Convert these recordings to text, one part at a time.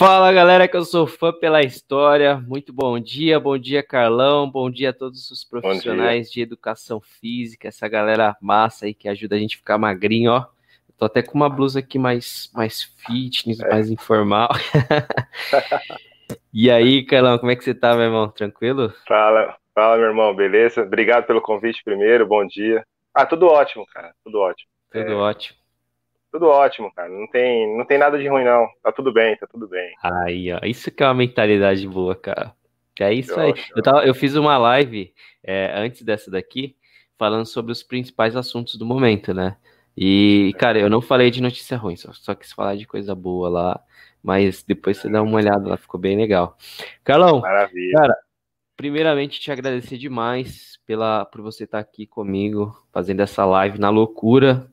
Fala galera, que eu sou fã pela história. Muito bom dia, bom dia Carlão, bom dia a todos os profissionais de educação física, essa galera massa aí que ajuda a gente a ficar magrinho, ó. Tô até com uma blusa aqui mais, mais fitness, é. mais informal. e aí, Carlão, como é que você tá, meu irmão? Tranquilo? Fala, fala, meu irmão, beleza? Obrigado pelo convite primeiro, bom dia. Ah, tudo ótimo, cara, tudo ótimo. Tudo é... ótimo. Tudo ótimo, cara. Não tem, não tem nada de ruim, não. Tá tudo bem, tá tudo bem. Aí, ó. Isso que é uma mentalidade boa, cara. É isso aí. Eu, tava, eu fiz uma live é, antes dessa daqui, falando sobre os principais assuntos do momento, né? E, cara, eu não falei de notícia ruim, só, só quis falar de coisa boa lá. Mas depois você dá uma olhada lá, ficou bem legal. Carlão, Maravilha. cara, primeiramente te agradecer demais pela, por você estar aqui comigo, fazendo essa live na loucura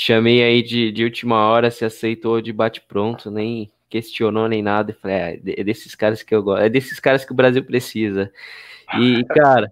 chamei aí de, de última hora, se aceitou de bate-pronto, nem questionou nem nada. falei, é, é desses caras que eu gosto, é desses caras que o Brasil precisa. E, cara,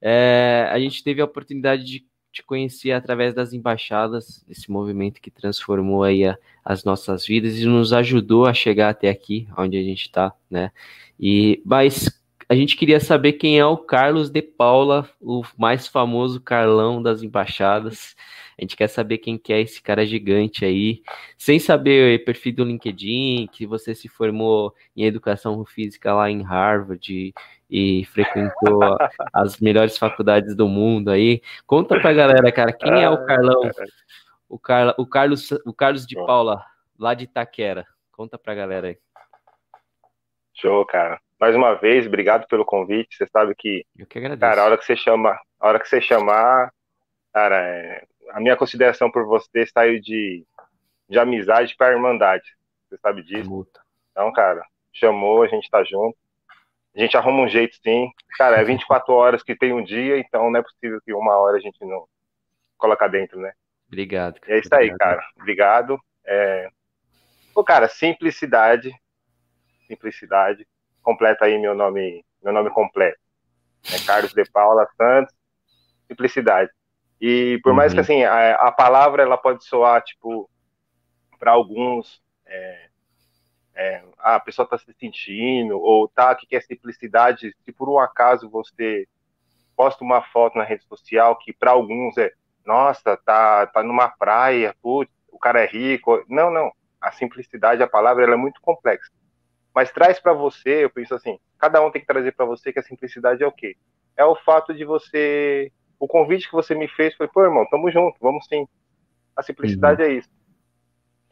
é, a gente teve a oportunidade de te conhecer através das embaixadas, esse movimento que transformou aí a, as nossas vidas e nos ajudou a chegar até aqui, onde a gente está, né? E, mas a gente queria saber quem é o Carlos de Paula, o mais famoso Carlão das embaixadas. A gente quer saber quem que é esse cara gigante aí, sem saber o perfil do LinkedIn, que você se formou em educação física lá em Harvard e, frequentou as melhores faculdades do mundo aí. Conta pra galera, cara, quem é o Carlão? O, Carla, o Carlos, o Carlos de Paula, lá de Itaquera. Conta pra galera aí. Show, cara. Mais uma vez, obrigado pelo convite. Você sabe que, Eu que agradeço. cara, a hora que você chama, a hora que você chamar, cara, é, a minha consideração por você saiu de, de amizade para irmandade. Você sabe disso? Então, cara, chamou, a gente tá junto. A gente arruma um jeito, sim. Cara, é 24 horas que tem um dia, então não é possível que uma hora a gente não coloca dentro, né? Obrigado. Cara. É isso aí, cara. Obrigado. É... Pô, cara, simplicidade. Simplicidade. Completa aí meu nome, meu nome completo. É Carlos de Paula Santos. Simplicidade. E por mais que uhum. assim a, a, palavra ela pode soar tipo para alguns é, é, ah, a pessoa está se sentindo ou tá que quer simplicidade. Se por um acaso você posta uma foto na rede social que para alguns é nossa tá tá numa praia, putz, o cara é rico. Não, não. A simplicidade, a palavra ela é muito complexa. Mas traz para você, eu penso assim, cada um tem que trazer para você que a simplicidade é o quê? É o fato de você o convite que você me fez foi, pô, irmão, tamo junto, vamos sim. A simplicidade uhum. é isso.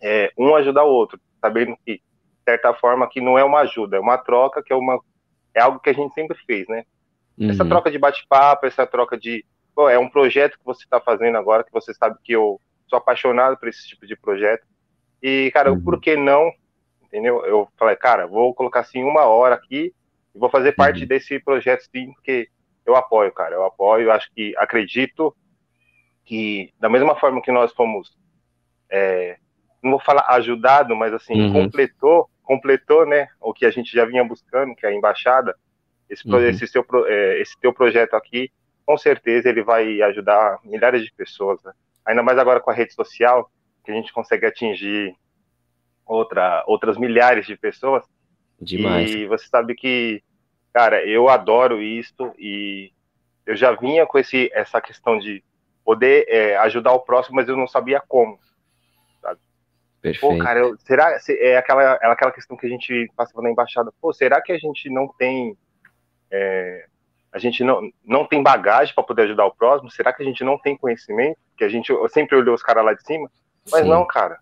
É, um ajudar o outro, sabendo que, de certa forma, que não é uma ajuda, é uma troca, que é uma é algo que a gente sempre fez, né? Uhum. Essa troca de bate-papo, essa troca de, pô, é um projeto que você está fazendo agora, que você sabe que eu sou apaixonado por esse tipo de projeto. E, cara, uhum. por que não? Entendeu? Eu falei, cara, vou colocar assim uma hora aqui e vou fazer parte uhum. desse projeto sim, porque eu apoio, cara, eu apoio, eu acho que acredito que da mesma forma que nós fomos, é, não vou falar ajudado, mas assim, uhum. completou, completou, né, o que a gente já vinha buscando, que é a embaixada, esse, uhum. esse, seu, é, esse teu projeto aqui, com certeza ele vai ajudar milhares de pessoas, né? ainda mais agora com a rede social, que a gente consegue atingir outra, outras milhares de pessoas. Demais. E você sabe que Cara, eu adoro isso e eu já vinha com esse, essa questão de poder é, ajudar o próximo, mas eu não sabia como. Sabe? Perfeito. Pô, cara, eu, será é aquela, é aquela questão que a gente passa na embaixada? Pô, será que a gente não tem é, a gente não, não tem bagagem para poder ajudar o próximo? Será que a gente não tem conhecimento? Que a gente sempre olhou os caras lá de cima? Mas Sim. não, cara.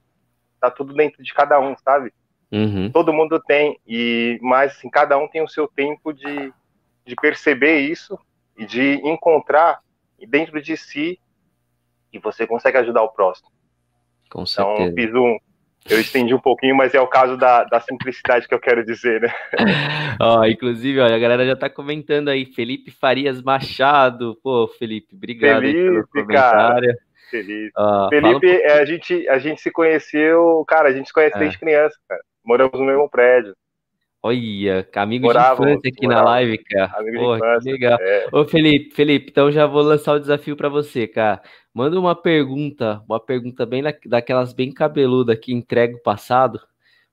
Tá tudo dentro de cada um, sabe? Uhum. Todo mundo tem, e mas assim, cada um tem o seu tempo de, de perceber isso e de encontrar dentro de si que você consegue ajudar o próximo. Com certeza. Então, fiz um, eu estendi um pouquinho, mas é o caso da, da simplicidade que eu quero dizer, né? Ó, inclusive, olha, a galera já tá comentando aí, Felipe Farias Machado. Pô, Felipe, obrigado Felipe, pelo comentário. Cara. Felipe, uh, Felipe um é, a, gente, a gente se conheceu, cara, a gente se conhece é. desde criança, cara moramos no mesmo prédio. Olha, amigo de infância aqui morávamos, na live, cara. Amigo Porra, de infância, que legal. É. Ô, Felipe, Felipe, então já vou lançar o desafio para você, cara. Manda uma pergunta, uma pergunta bem daquelas bem cabeluda que entrega o passado.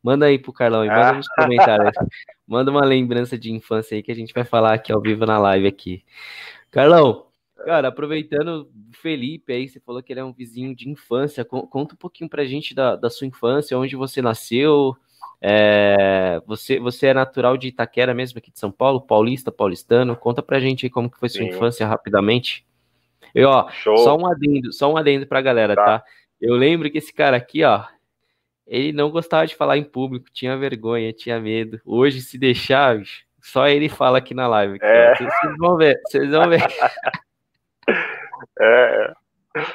Manda aí pro Carlão e manda nos comentários. Manda uma lembrança de infância aí que a gente vai falar aqui ao vivo na live aqui. Carlão, cara, aproveitando Felipe aí, você falou que ele é um vizinho de infância. Conta um pouquinho pra gente da, da sua infância, onde você nasceu. É, você, você é natural de Itaquera mesmo, aqui de São Paulo, paulista, paulistano. Conta pra gente aí como que foi sua Sim. infância rapidamente. E ó, Show. só um adendo, só um adendo pra galera, tá. tá? Eu lembro que esse cara aqui, ó, ele não gostava de falar em público, tinha vergonha, tinha medo. Hoje, se deixar, só ele fala aqui na live. É. Vocês vão ver, vocês vão ver. É,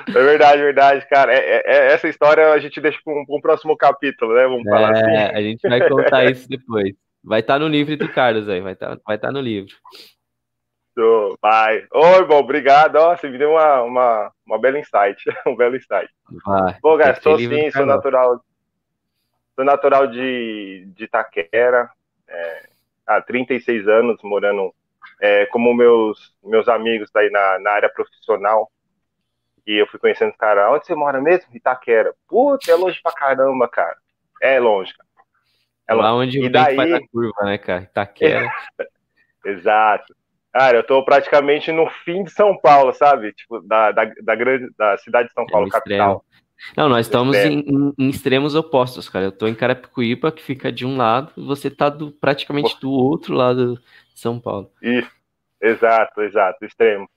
é verdade, verdade, cara. É, é, é, essa história a gente deixa para um, próximo capítulo, né? Vamos falar é, assim. A gente vai contar isso depois. Vai estar tá no livro do Carlos aí, vai estar tá, vai tá no livro. So, vai. Oi, irmão, obrigado. Ó, você me deu uma, uma, uma bela insight. um belo insight. Vai. Pô, cara, sou sim, sou natural. Sou natural de, de Itaquera. É, há 36 anos morando é, como meus, meus amigos daí na, na área profissional. E eu fui conhecendo os caras. Onde você mora mesmo? Itaquera. Puta, é longe pra caramba, cara. É longe, cara. É longe. Lá onde o e daí... faz a curva, né, cara? Itaquera. Exato. Cara, eu tô praticamente no fim de São Paulo, sabe? Tipo, da, da, da grande da cidade de São Paulo, é capital. Não, nós estamos em, em, em, extremos opostos, cara. Eu tô em Carapicuíba, que fica de um lado, e você tá do, praticamente do outro lado de São Paulo. Isso, exato, exato, extremo.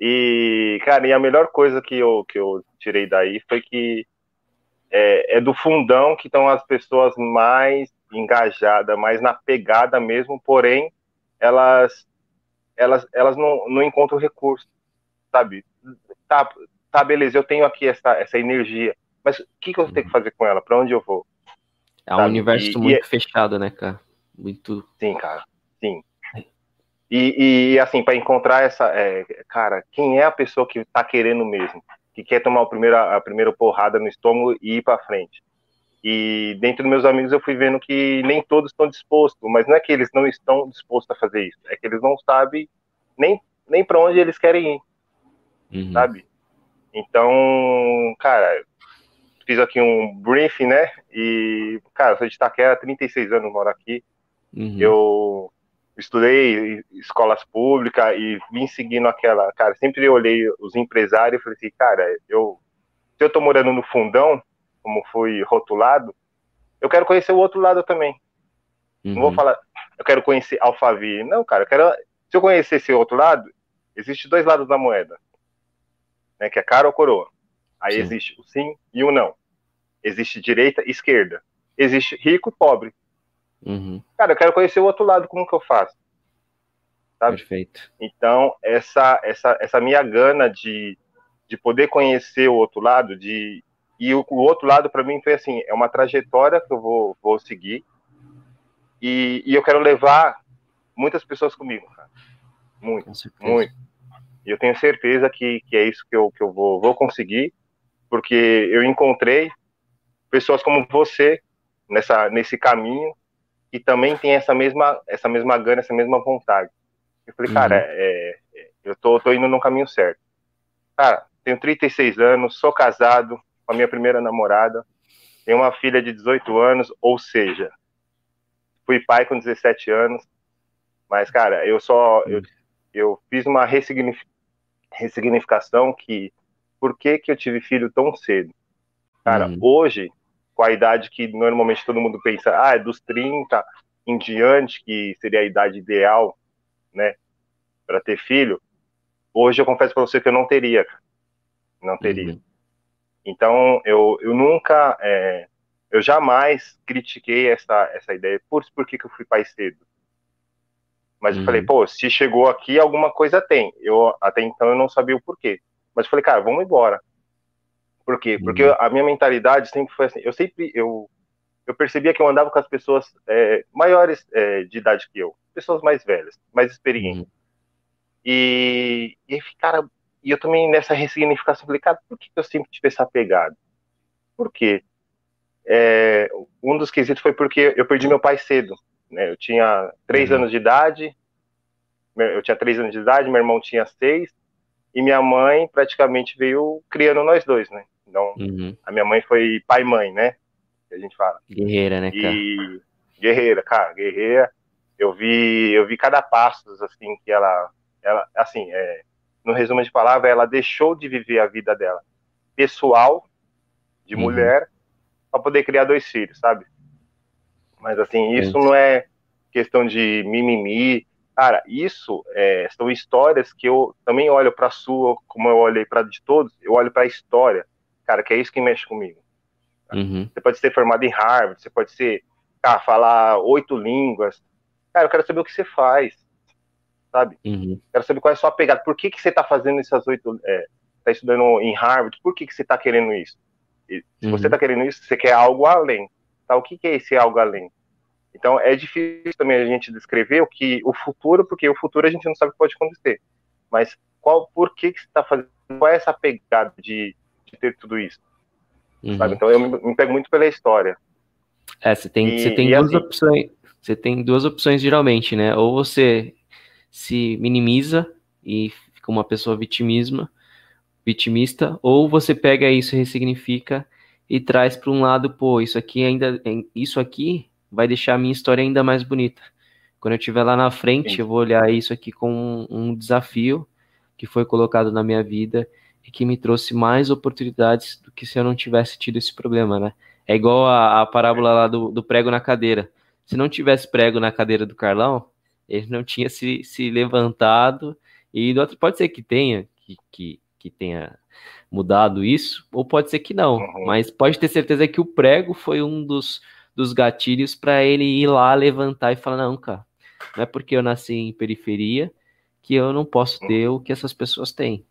E, cara, e a melhor coisa que eu, que eu tirei daí foi que é, é do fundão que estão as pessoas mais engajadas, mais na pegada mesmo, porém, elas elas, elas não, não encontram recurso, sabe? Tá, tá, beleza, eu tenho aqui essa, essa energia, mas o que, que eu tenho que fazer com ela? Para onde eu vou? É um sabe? universo e, muito e... fechado, né, cara? Muito. Sim, cara, sim. E, e assim, para encontrar essa. É, cara, quem é a pessoa que tá querendo mesmo? Que quer tomar a primeira, a primeira porrada no estômago e ir para frente? E dentro dos meus amigos eu fui vendo que nem todos estão dispostos, mas não é que eles não estão dispostos a fazer isso, é que eles não sabem nem, nem para onde eles querem ir, uhum. sabe? Então, cara, fiz aqui um briefing, né? E, cara, eu sou de Itaquera, 36 anos moro aqui. Uhum. Eu estudei escolas públicas e vim seguindo aquela, cara, sempre olhei os empresários e falei assim, cara, eu se eu tô morando no fundão, como foi rotulado, eu quero conhecer o outro lado também. Uhum. Não vou uhum. falar, eu quero conhecer Alphaville. Não, cara, eu quero, se eu conhecer esse outro lado, existe dois lados da moeda, né, que é cara ou coroa. Aí sim. existe o sim e o não. Existe direita e esquerda. Existe rico e pobre. Uhum. Cara, eu quero conhecer o outro lado, como que eu faço? Sabe? Perfeito. Então, essa, essa, essa minha gana de, de poder conhecer o outro lado, de e o, o outro lado, para mim, foi assim: é uma trajetória que eu vou, vou seguir. E, e eu quero levar muitas pessoas comigo, cara. Muito, muito. E eu tenho certeza que, que é isso que eu, que eu vou, vou conseguir, porque eu encontrei pessoas como você nessa, nesse caminho que também tem essa mesma, essa mesma gana, essa mesma vontade. Eu falei, uhum. cara, é, é, eu tô, tô indo no caminho certo. Cara, tenho 36 anos, sou casado, com a minha primeira namorada, tenho uma filha de 18 anos, ou seja, fui pai com 17 anos, mas, cara, eu só, eu, eu fiz uma ressignificação que, por que que eu tive filho tão cedo? Cara, hum. hoje, com a idade que normalmente todo mundo pensa, ah, é dos 30 em diante, que seria a idade ideal, né, para ter filho, hoje eu confesso para você que eu não teria, não teria. Uhum. Então, eu, eu nunca, é, eu jamais critiquei essa, essa ideia. Por, por que, que eu fui pai cedo? Mas uhum. eu falei, uhum. pô, se chegou aqui, alguma coisa tem. Eu até então eu não sabia o porquê. Mas eu falei, cara, vamos embora. Por quê? Porque uhum. a minha mentalidade sempre foi assim. Eu sempre eu, eu percebia que eu andava com as pessoas é, maiores é, de idade que eu, pessoas mais velhas, mais experientes. Uhum. E, e cara, e eu também, nessa ressignificação, falei, cara, por que eu sempre tive essa pegada? Por quê? É, um dos quesitos foi porque eu perdi meu pai cedo. Né? Eu tinha três uhum. anos de idade, eu tinha três anos de idade, meu irmão tinha seis, e minha mãe praticamente veio criando nós dois, né? Então, uhum. a minha mãe foi pai-mãe, né? que a gente fala. Guerreira, né, cara? E guerreira, cara, guerreira. Eu vi, eu vi cada passo assim que ela, ela, assim, é, no resumo de palavra, ela deixou de viver a vida dela pessoal de uhum. mulher para poder criar dois filhos, sabe? Mas assim, isso não é questão de mimimi. Cara, isso é, são histórias que eu também olho para a sua, como eu olhei para de todos, eu olho para a história, cara, que é isso que mexe comigo. Uhum. Você pode ser formado em Harvard, você pode ser, cara, falar oito línguas. Cara, eu quero saber o que você faz, sabe? Uhum. Quero saber qual é a sua pegada. Por que, que você está fazendo essas oito. É, tá estudando em Harvard, por que, que você está querendo isso? E, se uhum. você está querendo isso, você quer algo além. Tá? O que, que é esse algo além? Então é difícil também a gente descrever o que o futuro, porque o futuro a gente não sabe o que pode acontecer. Mas qual, por que, que você está fazendo? Qual é essa pegada de, de ter tudo isso? Uhum. Então eu me, me, pego muito pela história. É, você tem, e, você tem duas assim, opções. Você tem duas opções geralmente, né? Ou você se minimiza e fica uma pessoa vitimisma, vitimista, ou você pega isso e ressignifica e traz para um lado, pô, isso aqui ainda, isso aqui vai deixar a minha história ainda mais bonita. Quando eu estiver lá na frente, Sim. eu vou olhar isso aqui como um, um desafio que foi colocado na minha vida e que me trouxe mais oportunidades do que se eu não tivesse tido esse problema, né? É igual a, a parábola lá do, do, prego na cadeira. Se não tivesse prego na cadeira do Carlão, ele não tinha se, se levantado e pode ser que tenha que, que, que tenha mudado isso, ou pode ser que não, uhum. mas pode ter certeza que o prego foi um dos, dos gatilhos para ele ir lá levantar e falar: não, cara, não é porque eu nasci em periferia que eu não posso uhum. ter o que essas pessoas têm.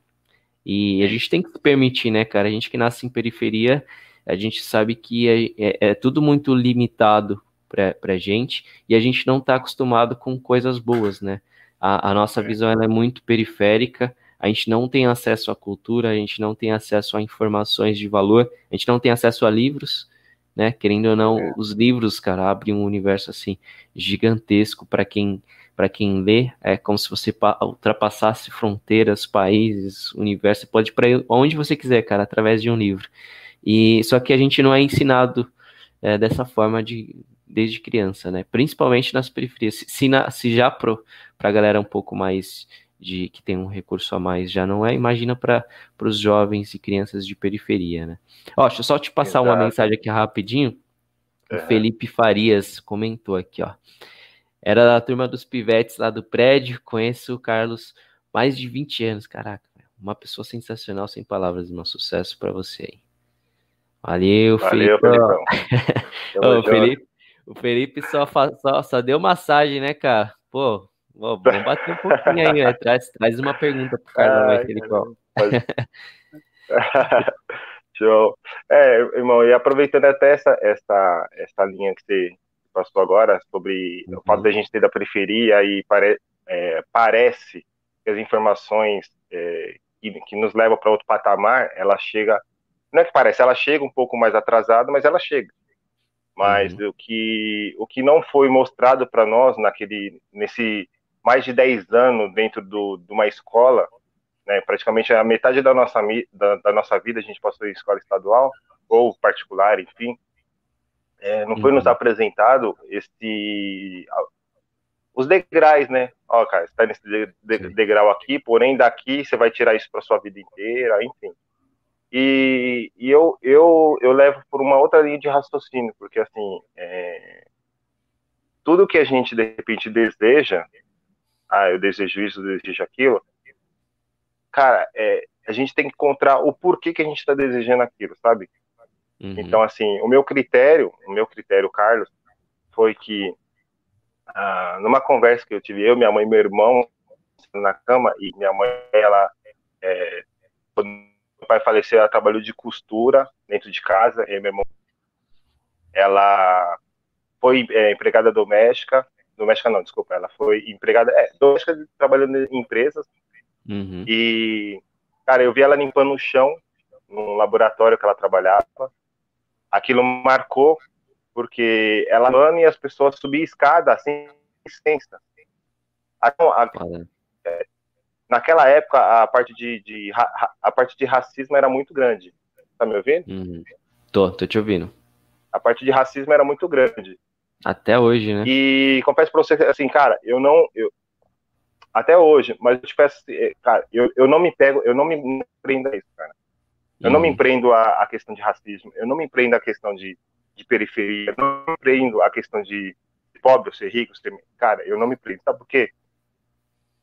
E a gente tem que permitir, né, cara? A gente que nasce em periferia, a gente sabe que é, é, é tudo muito limitado pra, pra gente e a gente não tá acostumado com coisas boas, né? A, a nossa é. visão é muito periférica, a gente não tem acesso à cultura, a gente não tem acesso a informações de valor, a gente não tem acesso a livros, né? Querendo ou não, é. os livros, cara, abrem um universo assim gigantesco para quem para quem lê, é como se você ultrapassasse fronteiras, países, universo, você pode ir para onde você quiser, cara, através de um livro. E só que a gente não é ensinado é, dessa forma de desde criança, né? Principalmente nas periferias. Se, na, se já pro para a galera um pouco mais de que tem um recurso a mais já não é, imagina para os jovens e crianças de periferia, né? Ó, deixa eu só te passar Exato. uma mensagem aqui rapidinho. Uhum. O Felipe Farias comentou aqui, ó. Era da turma dos pivetes lá do prédio, conheço o Carlos mais de 20 anos, caraca. Uma pessoa sensacional, sem palavras, um sucesso para você aí. Valeu, Valeu Felipe. Ô, Felipe. O Felipe só, só, só deu massagem, né, cara? Pô, vamos bater um pouquinho aí, né? traz, traz uma pergunta pro Carlos aí, Felipão. Show. É, irmão, e aproveitando até essa, essa, essa linha que você passou agora sobre uhum. o fato da gente ter da periferia e pare, é, parece que as informações é, que, que, nos levam para outro patamar, ela chega, não é que parece, ela chega um pouco mais atrasada, mas ela chega. Mas uhum. o, que, o que não foi mostrado para nós naquele, nesse mais de 10 anos dentro do, de uma escola, né, praticamente a metade da nossa, da, da nossa vida a gente passou em escola estadual ou particular, enfim, é, não foi uhum. nos apresentado esse os degraus, né? Ó, cara, você tá nesse de, de, degrau aqui, porém daqui você vai tirar isso para sua vida inteira, enfim. E, e, eu, eu, eu levo por uma outra linha de raciocínio, porque assim, é, tudo que a gente de repente deseja, ah, eu desejo isso, eu desejo aquilo, cara, é, a gente tem que encontrar o porquê que a gente está desejando aquilo, sabe? Uhum. Então, assim, o meu critério, o meu critério, Carlos, foi que ah, numa conversa que eu tive, eu, minha mãe e meu irmão na cama, e minha mãe, ela, é, quando meu pai faleceu, ela trabalhou de costura dentro de casa, e meu irmão, ela foi é, empregada doméstica, doméstica não, desculpa, ela foi empregada, é, doméstica trabalhando em empresas, uhum. e, cara, eu vi ela limpando o chão, num laboratório que ela trabalhava, aquilo marcou porque ela e as pessoas subiam escada assim, extensa. É, naquela época a parte de, de, a parte de racismo era muito grande. Tá me ouvindo? Uhum. Tô, tô te ouvindo. A parte de racismo era muito grande. Até hoje, né? E confesso pra você, assim, cara, eu não. Eu, até hoje, mas eu te peço, é, cara, eu, eu não me pego, eu não me prendo a isso, cara. Eu uhum. não me empreendo a, a, questão de racismo, eu não me empreendo a questão de, de periferia, eu não me empreendo a questão de pobre ser rico, ser... cara, eu não me prendo, sabe por quê?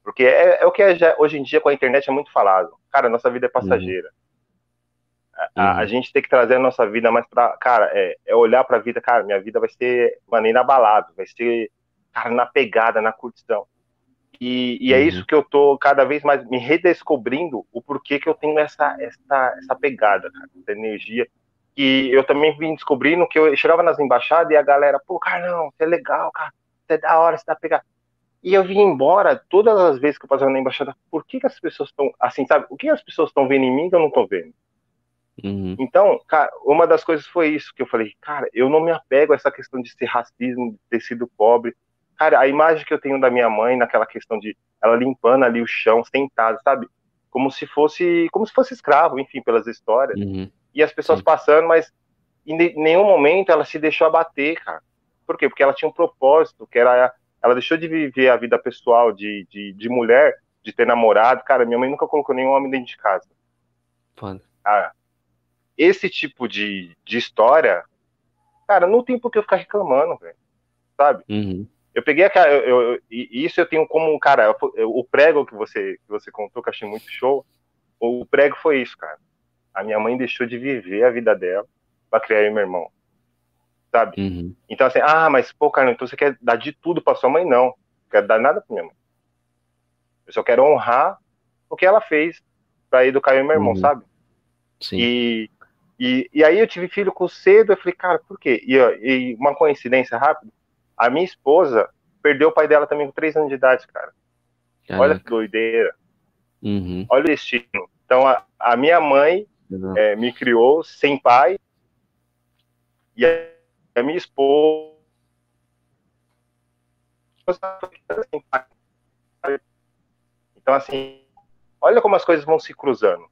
Porque é, é o que é já, hoje em dia com a internet é muito falado. Cara, nossa vida é passageira. Uhum. A, a, uhum. gente tem que trazer a nossa vida mais pra. Cara, é, é olhar pra vida, cara, minha vida vai ser, mano, inabalado, vai ser, cara, na pegada, na curtição. E, e é uhum. isso que eu tô cada vez mais me redescobrindo o porquê que eu tenho essa, essa, essa pegada, cara, essa energia. E eu também vim descobrindo que eu chegava nas embaixadas e a galera, pô, cara, não, você é legal, cara, você é da hora, você dá pegada. E eu vim embora todas as vezes que eu passava na embaixada, por que, que as pessoas estão, assim, sabe, o que as pessoas estão vendo em mim que eu não tô vendo? Uhum. Então, cara, uma das coisas foi isso que eu falei, cara, eu não me apego a essa questão de ser racismo, de ter sido pobre. Cara, a imagem que eu tenho da minha mãe naquela questão de ela limpando ali o chão, sentada, sabe? Como se fosse, como se fosse escravo, enfim, pelas histórias. Uhum. E as pessoas Sim. passando, mas em nenhum momento ela se deixou abater, cara. Por quê? Porque ela tinha um propósito, que era ela deixou de viver a vida pessoal de, de, de mulher, de ter namorado. Cara, minha mãe nunca colocou nenhum homem dentro de casa. Foda. Ah, esse tipo de, de história, cara, não tem por que eu ficar reclamando, velho. Sabe? Uhum. Eu peguei aquela. Eu, eu, isso eu tenho como um cara. o prego que você, que você contou, que eu achei muito show. O prego foi isso, cara. A minha mãe deixou de viver a vida dela pra criar eu e meu irmão. Sabe? Uhum. Então, assim, ah, mas, pô, cara, então você quer dar de tudo pra sua mãe? Não. Não quero dar nada pra minha mãe. Eu só quero honrar o que ela fez pra educar eu e meu irmão, uhum. sabe? Sim. E e, e aí eu tive filho com cedo, eu falei, cara, por quê? E, e uma coincidência rápida, a minha esposa perdeu o pai dela também com três anos de idade, cara. Caraca. Olha que doideira. Uhum. Olha o destino. Então, a, a minha mãe é, me criou sem pai, e a, a minha esposa. Então, assim, olha como as coisas vão se cruzando.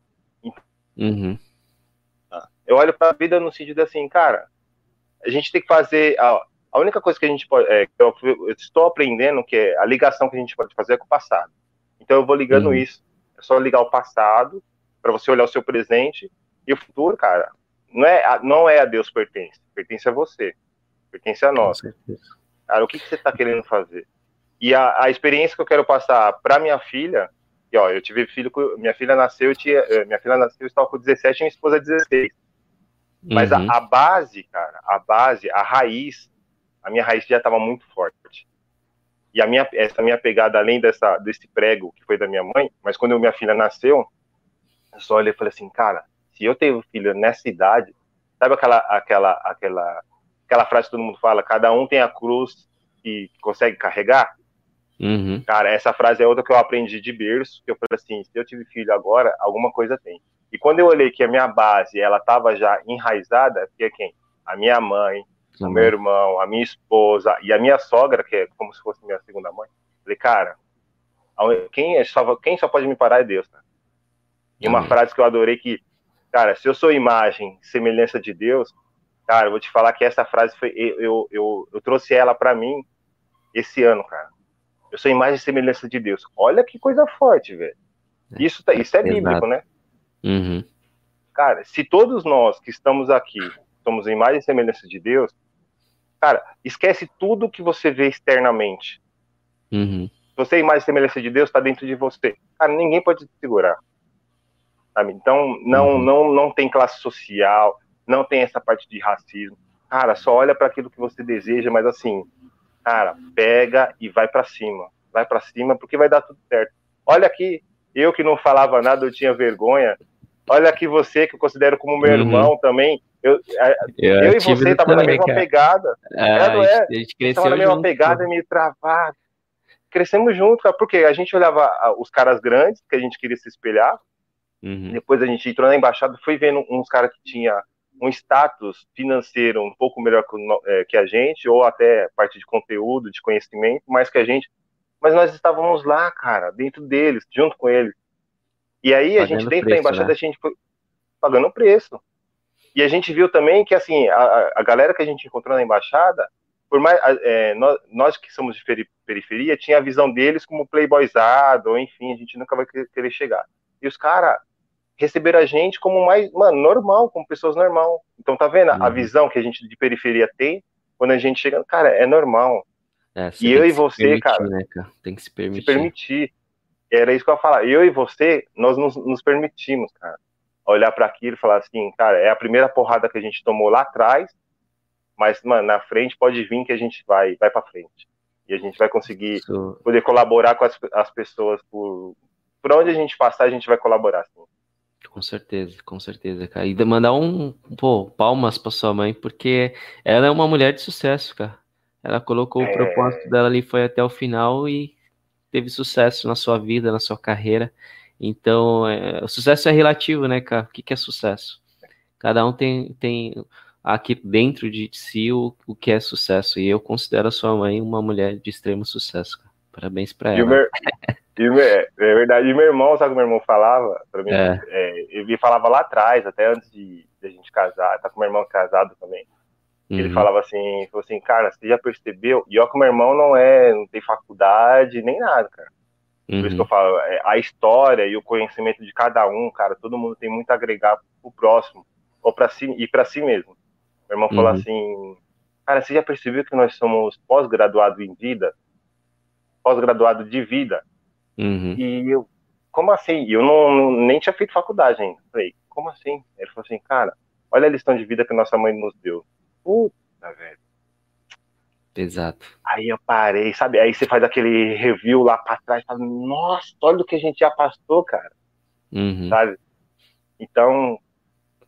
Uhum eu olho para a vida no sentido assim, cara, a gente tem que fazer. A, a única coisa que a gente pode. É, eu, eu, estou aprendendo que é a ligação que a gente pode fazer é com o passado. Então eu vou ligando uhum. isso. É só ligar o passado para você olhar o seu presente e o futuro, cara. Não é, não é a Deus pertence, pertence a você, pertence a nós. Cara, o que, que você está querendo fazer? E a, a experiência que eu quero passar para minha filha, e ó, eu tive filho, minha filha nasceu, eu tinha, eh, minha filha nasceu, eu estava com 17 e minha esposa 16. Mas uhum. a, a, base, cara, a base, a raiz, a minha raiz já estava muito forte. E a minha, essa minha pegada, além dessa, desse prego que foi da minha mãe, mas quando minha filha nasceu, eu só olhei e falei assim, cara, se eu tenho filho nessa idade, sabe aquela, aquela, aquela, aquela frase que todo mundo fala, cada um tem a cruz que consegue carregar? Uhum. Cara, essa frase é outra que eu aprendi de berço, que eu falei assim, se eu tive filho agora, alguma coisa tem. E quando eu olhei que a minha base ela estava já enraizada, que é quem? A minha mãe, o meu irmão, a minha esposa e a minha sogra, que é como se fosse minha segunda mãe. Falei, cara, quem, é só, quem só pode me parar é Deus. Né? E uma frase que eu adorei que, cara, se eu sou imagem, semelhança de Deus, cara, eu vou te falar que essa frase foi, eu, eu, eu, eu trouxe ela para mim esse ano, cara. Eu sou imagem e semelhança de Deus. Olha que coisa forte, velho. É, isso, tá, isso é bíblico, né? Uhum. Cara, se todos nós que estamos aqui somos imagem e semelhança de Deus, cara, esquece tudo que você vê externamente. Uhum. Você é imagem e semelhança de Deus, está dentro de você. Cara, ninguém pode te segurar. Sabe? Então, não, uhum. não, não tem classe social, não tem essa parte de racismo. Cara, só olha para aquilo que você deseja, mas assim, cara, pega e vai para cima. Vai para cima, porque vai dar tudo certo. Olha aqui, eu que não falava nada, eu tinha vergonha, Olha aqui você, que eu considero como meu uhum. irmão também. Eu, eu, eu e você estavam na mesma cara. pegada. É, é, é? A gente cresceu na mesma junto, pegada, meio travado. Crescemos juntos, cara, porque a gente olhava os caras grandes, que a gente queria se espelhar. Uhum. Depois a gente entrou na embaixada, foi vendo uns caras que tinha um status financeiro um pouco melhor que, é, que a gente, ou até parte de conteúdo, de conhecimento, mais que a gente. Mas nós estávamos lá, cara, dentro deles, junto com eles. E aí a gente dentro preço, da embaixada, né? a gente foi pagando o preço. E a gente viu também que, assim, a, a galera que a gente encontrou na embaixada, por mais é, nós, nós, que somos de periferia, tinha a visão deles como playboyzado, ou enfim, a gente nunca vai querer chegar. E os caras receberam a gente como mais, mano, normal, como pessoas normal. Então, tá vendo uhum. a visão que a gente de periferia tem quando a gente chega, cara, é normal. É, e eu e você, permitir, cara, né, cara, tem que se permitir. Se permitir. Era isso que eu ia falar. Eu e você, nós nos, nos permitimos, cara, olhar para aquilo e falar assim, cara, é a primeira porrada que a gente tomou lá atrás, mas, mano, na frente pode vir que a gente vai, vai para frente. E a gente vai conseguir Isso. poder colaborar com as, as pessoas por, por onde a gente passar, a gente vai colaborar, sim. Com certeza, com certeza, cara. E mandar um, pô, palmas pra sua mãe, porque ela é uma mulher de sucesso, cara. Ela colocou é... o propósito dela ali, foi até o final e teve sucesso na sua vida, na sua carreira. Então, é, o sucesso é relativo, né, cara? O que, que é sucesso? Cada um tem, tem aqui dentro de si o, o que é sucesso. E eu considero a sua mãe uma mulher de extremo sucesso. Cara. Parabéns para ela. Meu, é verdade. E meu irmão, sabe o que meu irmão falava? Pra mim, é. É, ele falava lá atrás, até antes de, de, a gente casar, tá com meu irmão casado também. Uhum. Ele falava assim, falou assim, cara, você já percebeu? E ó que meu irmão não é, não tem faculdade, nem nada, cara. Uhum. Por isso que eu uhum. falo, é, a história e o conhecimento de cada um, cara, todo mundo tem muito a agregar pro próximo, ou para si, e para si mesmo. Meu irmão uhum. falou assim, cara, você já percebeu que nós somos pós-graduados em vida? Pós-graduado de vida. Uhum. E eu, como assim? Eu não, não, nem tinha feito faculdade ainda. Falei, como assim? Ele falou assim, cara, olha a lição de vida que nossa mãe nos deu. Puta, velho. Exato. Aí eu parei, sabe? Aí você faz aquele review lá pra trás, fala, nossa, olha o que a gente já passou, cara. Uhum. Sabe? Então,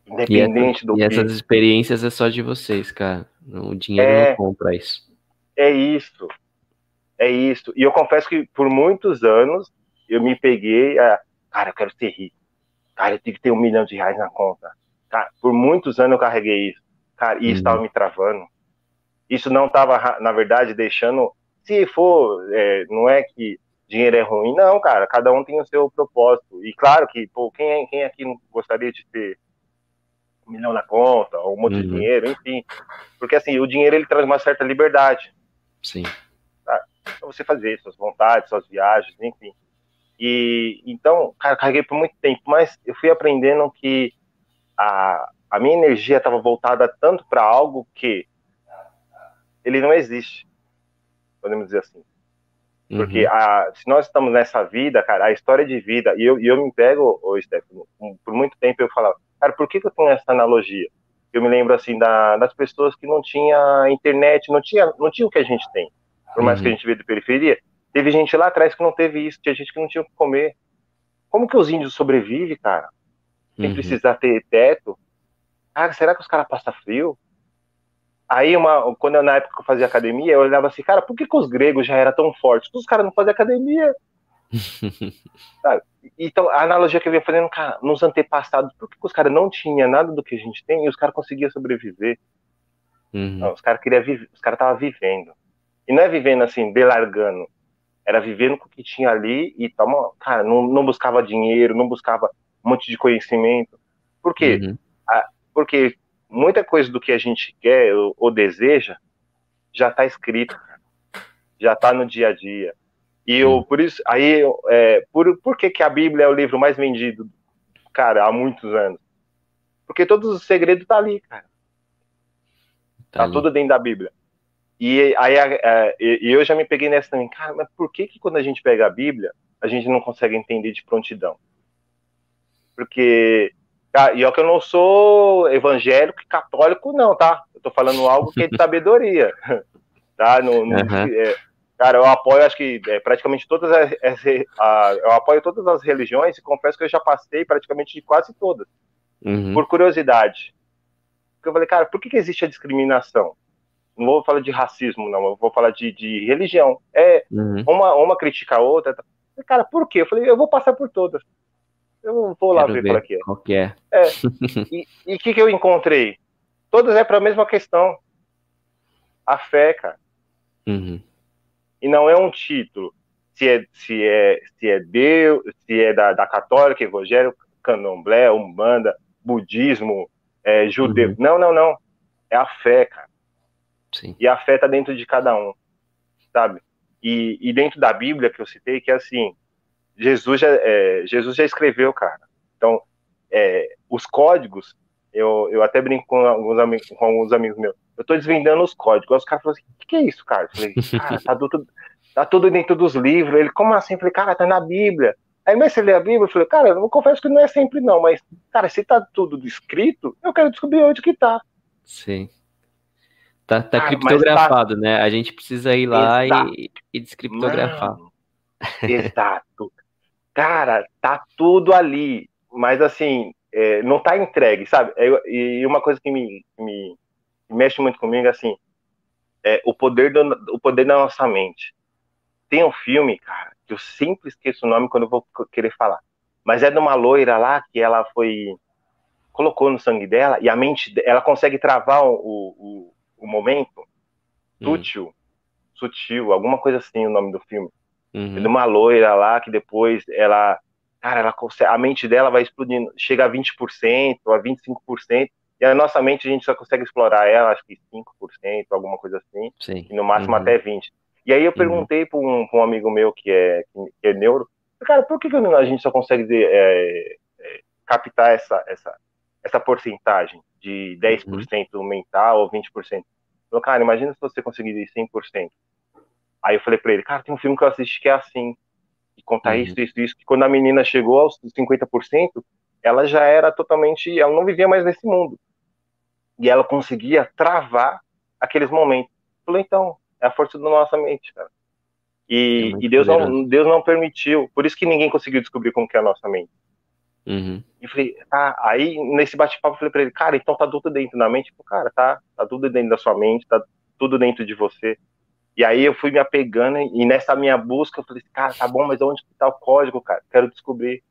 Independente e do e essas experiências é só de vocês, cara. O dinheiro é, não compra isso. É isso. É isso. E eu confesso que por muitos anos eu me peguei a. Cara, eu quero ser rico. Cara, eu tenho que ter um milhão de reais na conta. Cara, por muitos anos eu carreguei isso. Cara, e isso estava uhum. me travando. Isso não estava, na verdade, deixando. Se for, é, não é que dinheiro é ruim, não, cara. Cada um tem o seu propósito. E claro que, pô, quem, quem aqui não gostaria de ter um milhão na conta, ou um monte uhum. de dinheiro, enfim. Porque assim, o dinheiro ele traz uma certa liberdade. Sim. Tá? Pra você fazer suas vontades, suas viagens, enfim. E então, cara, carreguei por muito tempo, mas eu fui aprendendo que a, a minha energia estava voltada tanto para algo que ele não existe, podemos dizer assim. Porque uhum. a, se nós estamos nessa vida, cara, a história de vida, e eu, e eu me pego, ô Stefano, por muito tempo eu falava, Cara, por que, que eu tenho essa analogia? Eu me lembro, assim, da, das pessoas que não tinha internet, não tinha, não tinha o que a gente tem. Por mais uhum. que a uhum. gente veio de periferia, teve gente lá atrás que não teve isso, tinha gente que não tinha o que comer. Como que os índios sobrevivem, cara? Sem uhum. precisar ter teto? Cara, será que os caras passam frio? Aí, uma, quando eu, na época que eu fazia academia, eu olhava assim, cara, por que, que os gregos já eram tão fortes? Os caras não faziam academia. Então, a analogia que eu ia fazendo, cara, nos antepassados, por que os caras não tinham nada do que a gente tem e os caras conseguiam sobreviver? Uhum. Não, os caras queriam viver, os caras estavam vivendo. E não é vivendo assim, delargando. Era vivendo com o que tinha ali e toma, cara, não, não buscava dinheiro, não buscava um monte de conhecimento. Por quê? Uhum. Ah, porque muita coisa do que a gente quer ou, ou deseja já está escrito, já está no dia a dia. E eu, por isso, aí, é, por, por que, que a Bíblia é o livro mais vendido, cara, há muitos anos? Porque todos os segredos tá ali, cara. Tá, tá tudo dentro da Bíblia. E aí é, eu já me peguei nessa também, cara, mas por que que quando a gente pega a Bíblia, a gente não consegue entender de prontidão? Porque, ah, e ó que eu não sou evangélico e católico não, tá? Eu tô falando algo que é de sabedoria, tá? No, uhum. é, Cara, eu apoio, acho que é, praticamente todas as, as, eu apoio todas as religiões e confesso que eu já passei praticamente de quase todas, uhum. por curiosidade. Porque eu falei, cara, por que, que existe a discriminação? Não vou falar de racismo, não, eu vou falar de, de religião. É, uhum. uma, uma critica a outra. Tá? Cara, por quê? Eu falei, eu vou passar por todas. Eu vou lá Quero ver, ver é. Qual que é. é. e o que, que eu encontrei? Todas é para a mesma questão. A fé, cara. Uhum e não é um título. Se é, se é, se é Deus, se é da, da católica, evangélica, candomblé, umbanda, budismo, é judeu. Uhum. Não, não, não. É a fé, cara. Sim. E a fé tá dentro de cada um, sabe? E, e dentro da Bíblia que eu citei, que é assim, Jesus já, é, Jesus já escreveu, cara. Então, é, os códigos, eu, eu até brinco com alguns, amigos, com alguns amigos meus, eu tô desvendando os códigos. Os caras falam assim, o que, que, é isso, cara? Eu falei, cara, tá tudo, tá tudo dentro dos livros. Ele, como assim? Eu falei, cara, tá na Bíblia. Aí, mas você lê a Bíblia? Eu falei, cara, eu confesso que não é sempre não, mas, cara, se tá tudo escrito, eu quero descobrir onde que tá. Sim. Tá, tá ah, criptografado, tá... né? A gente precisa ir lá e, e descriptografar. Mano, exato. Cara, tá tudo ali, mas assim, é, não tá entregue, sabe? É, e uma coisa que me, me, mexe muito comigo, assim, é o poder, do, o poder da nossa mente. Tem um filme, cara, que eu sempre esqueço o nome quando eu vou querer falar, mas é de uma loira lá que ela foi colocou no sangue dela e a mente, ela consegue travar o, o, o momento hum. sutil, sutil, alguma coisa assim o nome do filme. Uhum. De uma loira lá que depois ela, cara, ela consegue, a mente dela vai explodindo, chega a 20%, a 25%, e a nossa mente a gente só consegue explorar ela, acho que 5%, alguma coisa assim, Sim. e no máximo uhum. até 20%. E aí eu uhum. perguntei uhum. para um, um, amigo meu que é, que é neuro, cara, por que, que a gente só consegue é, é, captar essa, essa, essa porcentagem de 10% uhum. mental ou 20%? Falou, cara, imagina se você conseguir 100%. Aí eu falei para ele, cara, tem um filme que eu assisti que é assim, e contar uhum. isso, isso, isso, que quando a menina chegou aos 50%, ela já era totalmente, ela não vivia mais nesse mundo. E ela conseguia travar aqueles momentos. Eu falei, então, é a força da nossa mente, cara. E, é e Deus, não, Deus não permitiu, por isso que ninguém conseguiu descobrir como que é a nossa mente. Uhum. E falei, tá, aí nesse bate-papo eu falei pra ele, cara, então tá tudo dentro da mente? Tipo, cara, tá, tá tudo dentro da sua mente, tá tudo dentro de você. E aí eu fui me apegando e nessa minha busca eu falei, cara, tá bom, mas onde que tá o código, cara? Quero descobrir.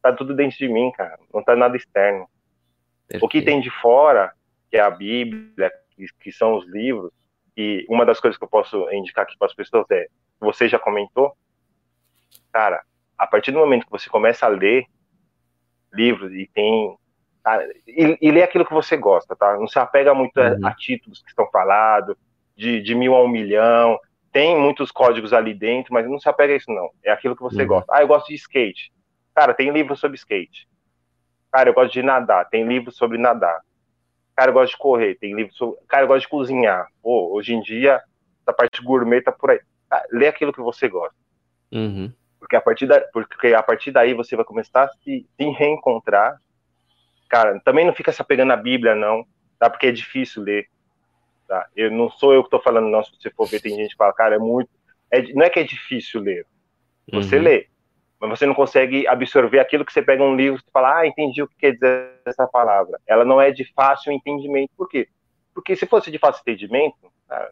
Tá tudo dentro de mim, cara. Não tá nada externo. Perfeito. O que tem de fora, que é a Bíblia, que, são os livros, e uma das coisas que eu posso indicar aqui para as pessoas é, você já comentou, cara, a partir do momento que você começa a ler livros e tem e, e ler aquilo que você gosta, tá? Não se apega muito uhum. a, a, títulos que estão falados, de, de mil a um milhão. Tem muitos códigos ali dentro, mas não se apega a isso, não. É aquilo que você uhum. gosta. Ah, eu gosto de skate. Cara, tem livro sobre skate. Cara, eu gosto de nadar. Tem livro sobre nadar. Cara, eu gosto de correr. Tem livro sobre. Cara, eu gosto de cozinhar. Pô, hoje em dia, essa parte gourmet tá por aí. Cara, lê aquilo que você gosta. Uhum. Porque, a partir da... Porque a partir daí você vai começar a se, se reencontrar. Cara, também não fica se apegando à Bíblia, não. Tá? Porque é difícil ler. Tá? Eu não sou eu que estou falando, não. Se você for ver, tem gente que fala, cara, é muito. É, não é que é difícil ler. Você uhum. lê, mas você não consegue absorver aquilo que você pega um livro e fala, ah, entendi o que quer dizer essa palavra. Ela não é de fácil entendimento. Por quê? Porque se fosse de fácil entendimento, cara,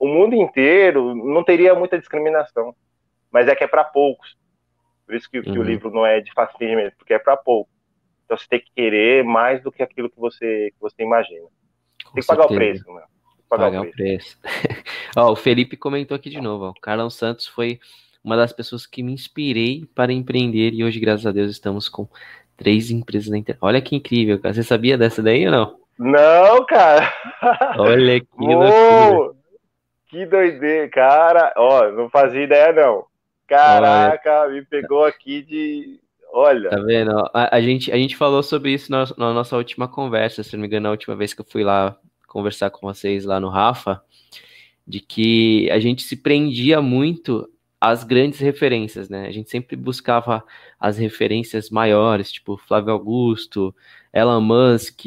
o mundo inteiro não teria muita discriminação. Mas é que é para poucos. Por isso que, uhum. que, o uhum. livro não é de fácil entendimento, porque é para poucos. Então você tem que querer mais do que aquilo que você, que você imagina. Tem que pagar o preço, né? Pagar, pagar, o preço. preço. ó, o Felipe comentou aqui de novo. Ó, o Carlão Santos foi uma das pessoas que me inspirei para empreender e hoje, graças a Deus, estamos com três empresas na internet. Olha que incrível, cara. Você sabia dessa daí ou não? Não, cara. Olha que loucura. Que doideira, cara. Ó, não fazia ideia não. Caraca, Olha. me pegou aqui de Olha. Tá vendo? A, a, gente, a gente falou sobre isso na, na, nossa última conversa, se não me engano, na última vez que eu fui lá conversar com vocês lá no Rafa, de que a gente se prendia muito às grandes referências, né? A gente sempre buscava as referências maiores, tipo Flávio Augusto, Elon Musk,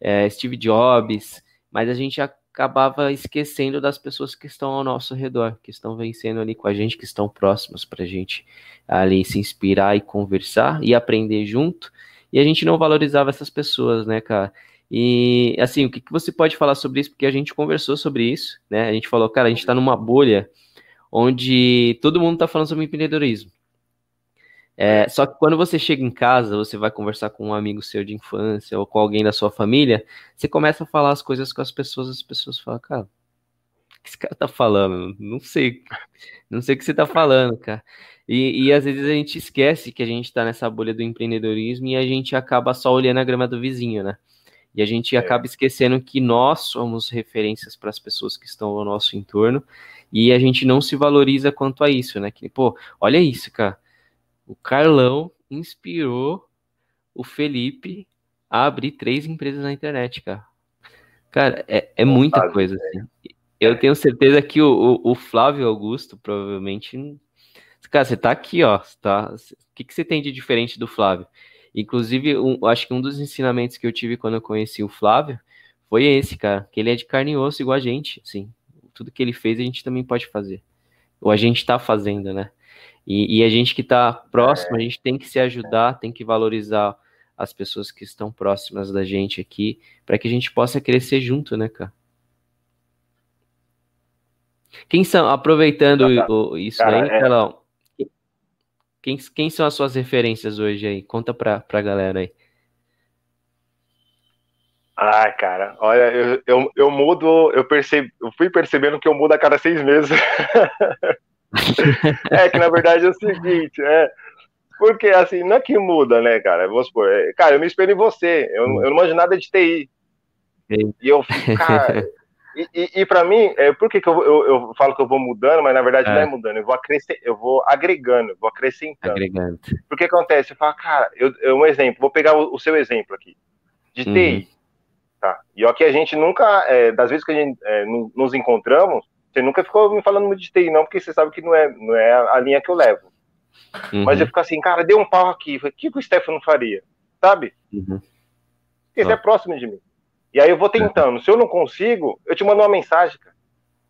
é, Steve Jobs, mas a gente acabava esquecendo das pessoas que estão ao nosso redor, que estão vencendo ali com a gente, que estão próximas para a gente ali se inspirar e conversar e aprender junto. E a gente não valorizava essas pessoas, né, cara? E assim, o que, que você pode falar sobre isso? Porque a gente conversou sobre isso, né? A gente falou, cara, a gente está numa bolha onde todo mundo está falando sobre empreendedorismo. É, só que quando você chega em casa, você vai conversar com um amigo seu de infância ou com alguém da sua família, você começa a falar as coisas com as pessoas, as pessoas falam, cara, o que esse cara tá falando? Não sei, não sei o que você tá falando, cara. E, e às vezes a gente esquece que a gente tá nessa bolha do empreendedorismo e a gente acaba só olhando a grama do vizinho, né? E a gente é. acaba esquecendo que nós somos referências para as pessoas que estão ao nosso entorno e a gente não se valoriza quanto a isso, né? Que, pô, olha isso, cara. O Carlão inspirou o Felipe a abrir três empresas na internet, cara. Cara, é, é muita coisa, assim. Eu tenho certeza que o, o, o, Flávio Augusto provavelmente. Cara, você tá aqui, ó. Tá... O que, que você tem de diferente do Flávio? Inclusive, um, acho que um dos ensinamentos que eu tive quando eu conheci o Flávio foi esse, cara. Que ele é de carne e osso igual a gente, assim. Tudo que ele fez a gente também pode fazer. Ou a gente tá fazendo, né? E, e a gente que tá próximo, a gente tem que se ajudar, tem que valorizar as pessoas que estão próximas da gente aqui, para que a gente possa crescer junto, né, cara? Quem são, aproveitando o, isso cara, aí, é... Quem, quem são as suas referências hoje aí? Conta pra, pra galera aí. Ai, cara, olha, eu, eu, eu mudo, eu, percebi, eu fui percebendo que eu mudo a cada seis meses. é que na verdade é o seguinte, é, porque assim, não é que muda, né, cara? Vamos supor, é, cara, eu me espelho em você, eu, eu não manjo nada de TI. Sim. E eu fico, cara, e, e, e para mim, é, por que, que eu, eu, eu, falo que eu vou mudando, mas na verdade é. não é mudando, eu vou, acrescent, eu vou agregando, vou acrescentando. Agregando. Porque acontece, eu falo, cara, eu, eu, um exemplo, vou pegar o, o seu exemplo aqui, de uhum. TI. Tá? E aqui a gente nunca, é, das vezes que a gente é, nos encontramos, você nunca ficou me falando muito de TI, não, porque você sabe que não é, não é a linha que eu levo. Uhum. Mas eu fico assim, cara, deu um pau aqui, o que, que o Stefano faria? Sabe? Uhum. Porque você é próximo de mim. E aí eu vou tentando. Se eu não consigo, eu te mando uma mensagem, cara.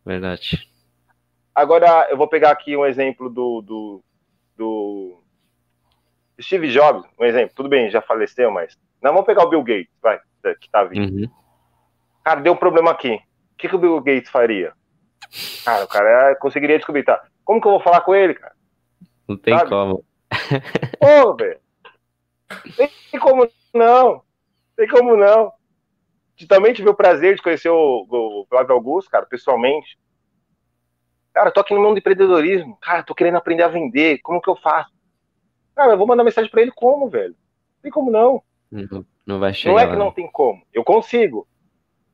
Verdade. Agora, eu vou pegar aqui um exemplo do, do, do Steve Jobs, um exemplo. Tudo bem, já faleceu, mas. Não, vamos pegar o Bill Gates, vai, que tá vindo. Uhum. Cara, deu um problema aqui. O que, que o Bill Gates faria? Cara, o cara conseguiria descobrir, tá? Como que eu vou falar com ele, cara? Não tem Sabe? como. Pô, velho. Tem como não. Tem como não também tive o prazer de conhecer o, o Flávio Augusto, cara, pessoalmente. Cara, tô aqui no mundo do empreendedorismo. Cara, tô querendo aprender a vender. Como que eu faço? Cara, eu vou mandar mensagem para ele como, velho? Tem como não. Não, não vai chegar. Não é que não tem como. Eu consigo.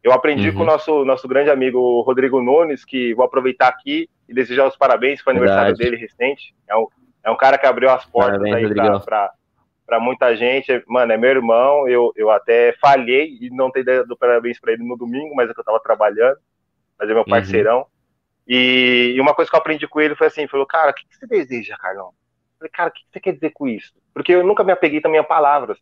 Eu aprendi uhum. com o nosso, nosso grande amigo Rodrigo Nunes, que vou aproveitar aqui e desejar os parabéns, foi o aniversário dele recente. É um, é um cara que abriu as portas parabéns, aí para muita gente, mano, é meu irmão, eu, eu até falhei e não tenho do parabéns para ele no domingo, mas é que eu tava trabalhando, mas é meu uhum. parceirão. Uhum. E, e, uma coisa que eu aprendi com ele foi assim, falou, cara, o que, que você deseja, Carlão? Eu falei, cara, o que, que você quer dizer com isso? Porque eu nunca me apeguei também a palavras,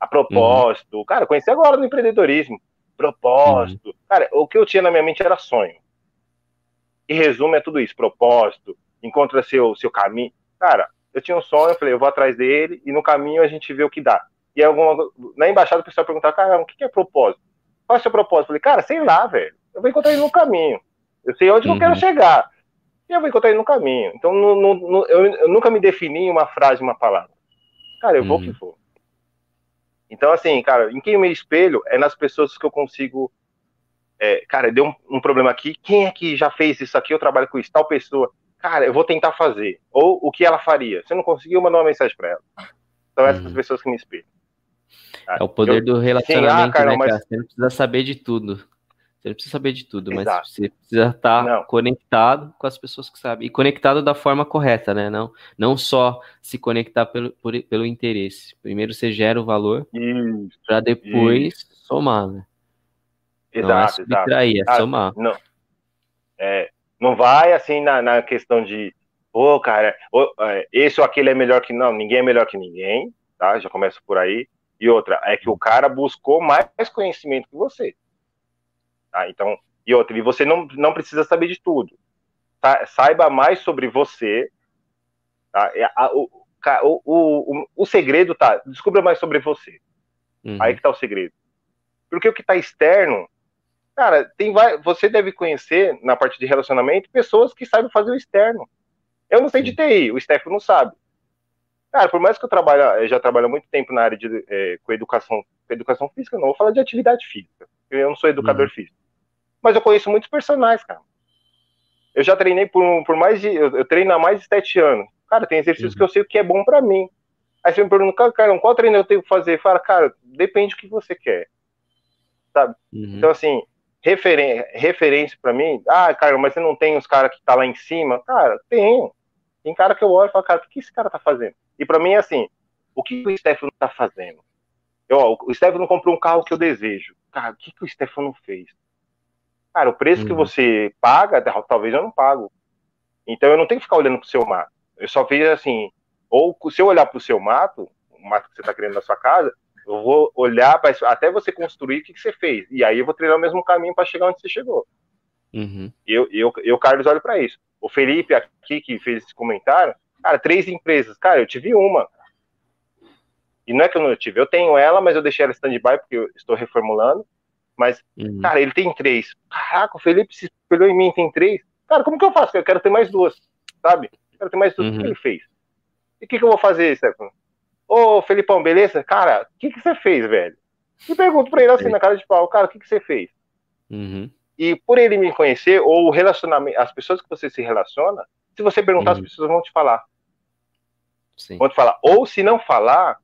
a propósito. Uhum. Cara, eu conheci agora no empreendedorismo. Propósito. Uhum. Cara, o que eu tinha na minha mente era sonho. E resumo é tudo isso, propósito, encontra seu, seu caminho. Cara, eu tinha um sonho, eu falei, eu vou atrás dele, e no caminho a gente vê o que dá. E alguma, na embaixada o pessoal perguntava, cara, o que é propósito? Qual é o seu propósito? Eu falei, cara, sei lá, velho. Eu vou encontrar ele no caminho. Eu sei onde uhum. eu quero uhum. chegar. E eu vou encontrar ele no caminho. Então, eu, eu, nunca me defini em uma frase, uma palavra. Cara, eu uhum. vou que for. Então, assim, cara, em quem eu me espelho é nas pessoas que eu consigo. É, cara, deu um, um, problema aqui. Quem é que já fez isso aqui? Eu trabalho com isso, tal pessoa cara, eu vou tentar fazer. Ou o que ela faria. Se não conseguir, eu mando uma mensagem para ela. São essas uhum. pessoas que me inspiram. É o poder eu, do relacionamento, sim, ah, cara, né, mas... cara? Você não precisa saber de tudo. Você não precisa saber de tudo, Exato. mas você precisa estar não. conectado com as pessoas que sabem. E conectado da forma correta, né? Não, não só se conectar pelo, por, pelo interesse. Primeiro você gera o valor para depois isso. somar, né? Exato, não é subtrair, exato. é somar. Não. É, não vai assim na, na questão de, ô, oh, cara, oh, esse ou aquele é melhor que não, ninguém é melhor que ninguém, tá? Já começa por aí. E outra, é que o cara buscou mais conhecimento que você. Tá? Então, e outra, e você não, não precisa saber de tudo. Tá? Saiba mais sobre você. Tá? O, o, o, o segredo tá, descubra mais sobre você. Uhum. Aí que tá o segredo. Porque o que tá externo Cara, tem você deve conhecer, na parte de relacionamento, pessoas que sabem fazer o externo. Eu não sei de TI, o Stefano não sabe. Cara, por mais que eu trabalhe, eu já trabalho há muito tempo na área de é, com educação, com educação física, não vou falar de atividade física. Eu não sou educador uhum. físico. Mas eu conheço muitos personagens, cara. Eu já treinei por, por mais de. Eu, eu, treino há mais de sete anos. Cara, tem exercícios uhum. que eu sei que é bom para mim. Aí você me pergunta, cara, qual treino eu tenho que fazer? Fala, cara, depende do que você quer. sabe? Uhum. Então, assim, referen referência para mim, ah, cara, mas você não tem os caras que tá lá em cima? Cara, tenho. Tem cara que eu olho e falo, cara, o que esse cara tá fazendo? E para mim é assim, o que o Stefano tá fazendo? Eu, ó, o Stefano comprou um carro que eu desejo. Cara, o que, que o Stefano fez? Cara, o preço uhum. que você paga, talvez eu não pago. Então eu não tenho que ficar olhando pro seu mato. Eu só vejo assim, ou se eu olhar pro seu mato, o mato que você tá criando na sua casa, eu vou olhar pra, até você construir o que, que você fez. E aí eu vou treinar o mesmo caminho para chegar onde você chegou. Uhum. Eu, eu, eu, Carlos, olho para isso. O Felipe aqui que fez esse comentário, cara, três empresas. Cara, eu tive uma. E não é que eu não tive, eu tenho ela, mas eu deixei ela stand-by porque eu estou reformulando. Mas, uhum. cara, ele tem três. Caraca, o Felipe se espelhou em mim, tem três. Cara, como que eu faço? Eu quero ter mais duas, sabe? Eu quero ter mais duas. Uhum. O que uhum. ele fez? E o que, que eu vou fazer, Stefano? Ô, Felipão, beleza? Cara, o que, que você fez, velho? E pergunto pra ele assim, na cara de pau, cara, o que, que você fez? Uhum. E por ele me conhecer, ou o relacionamento, as pessoas que você se relaciona, se você perguntar, uhum. as pessoas vão te falar. Sim. Vão te falar. Ou se não falar,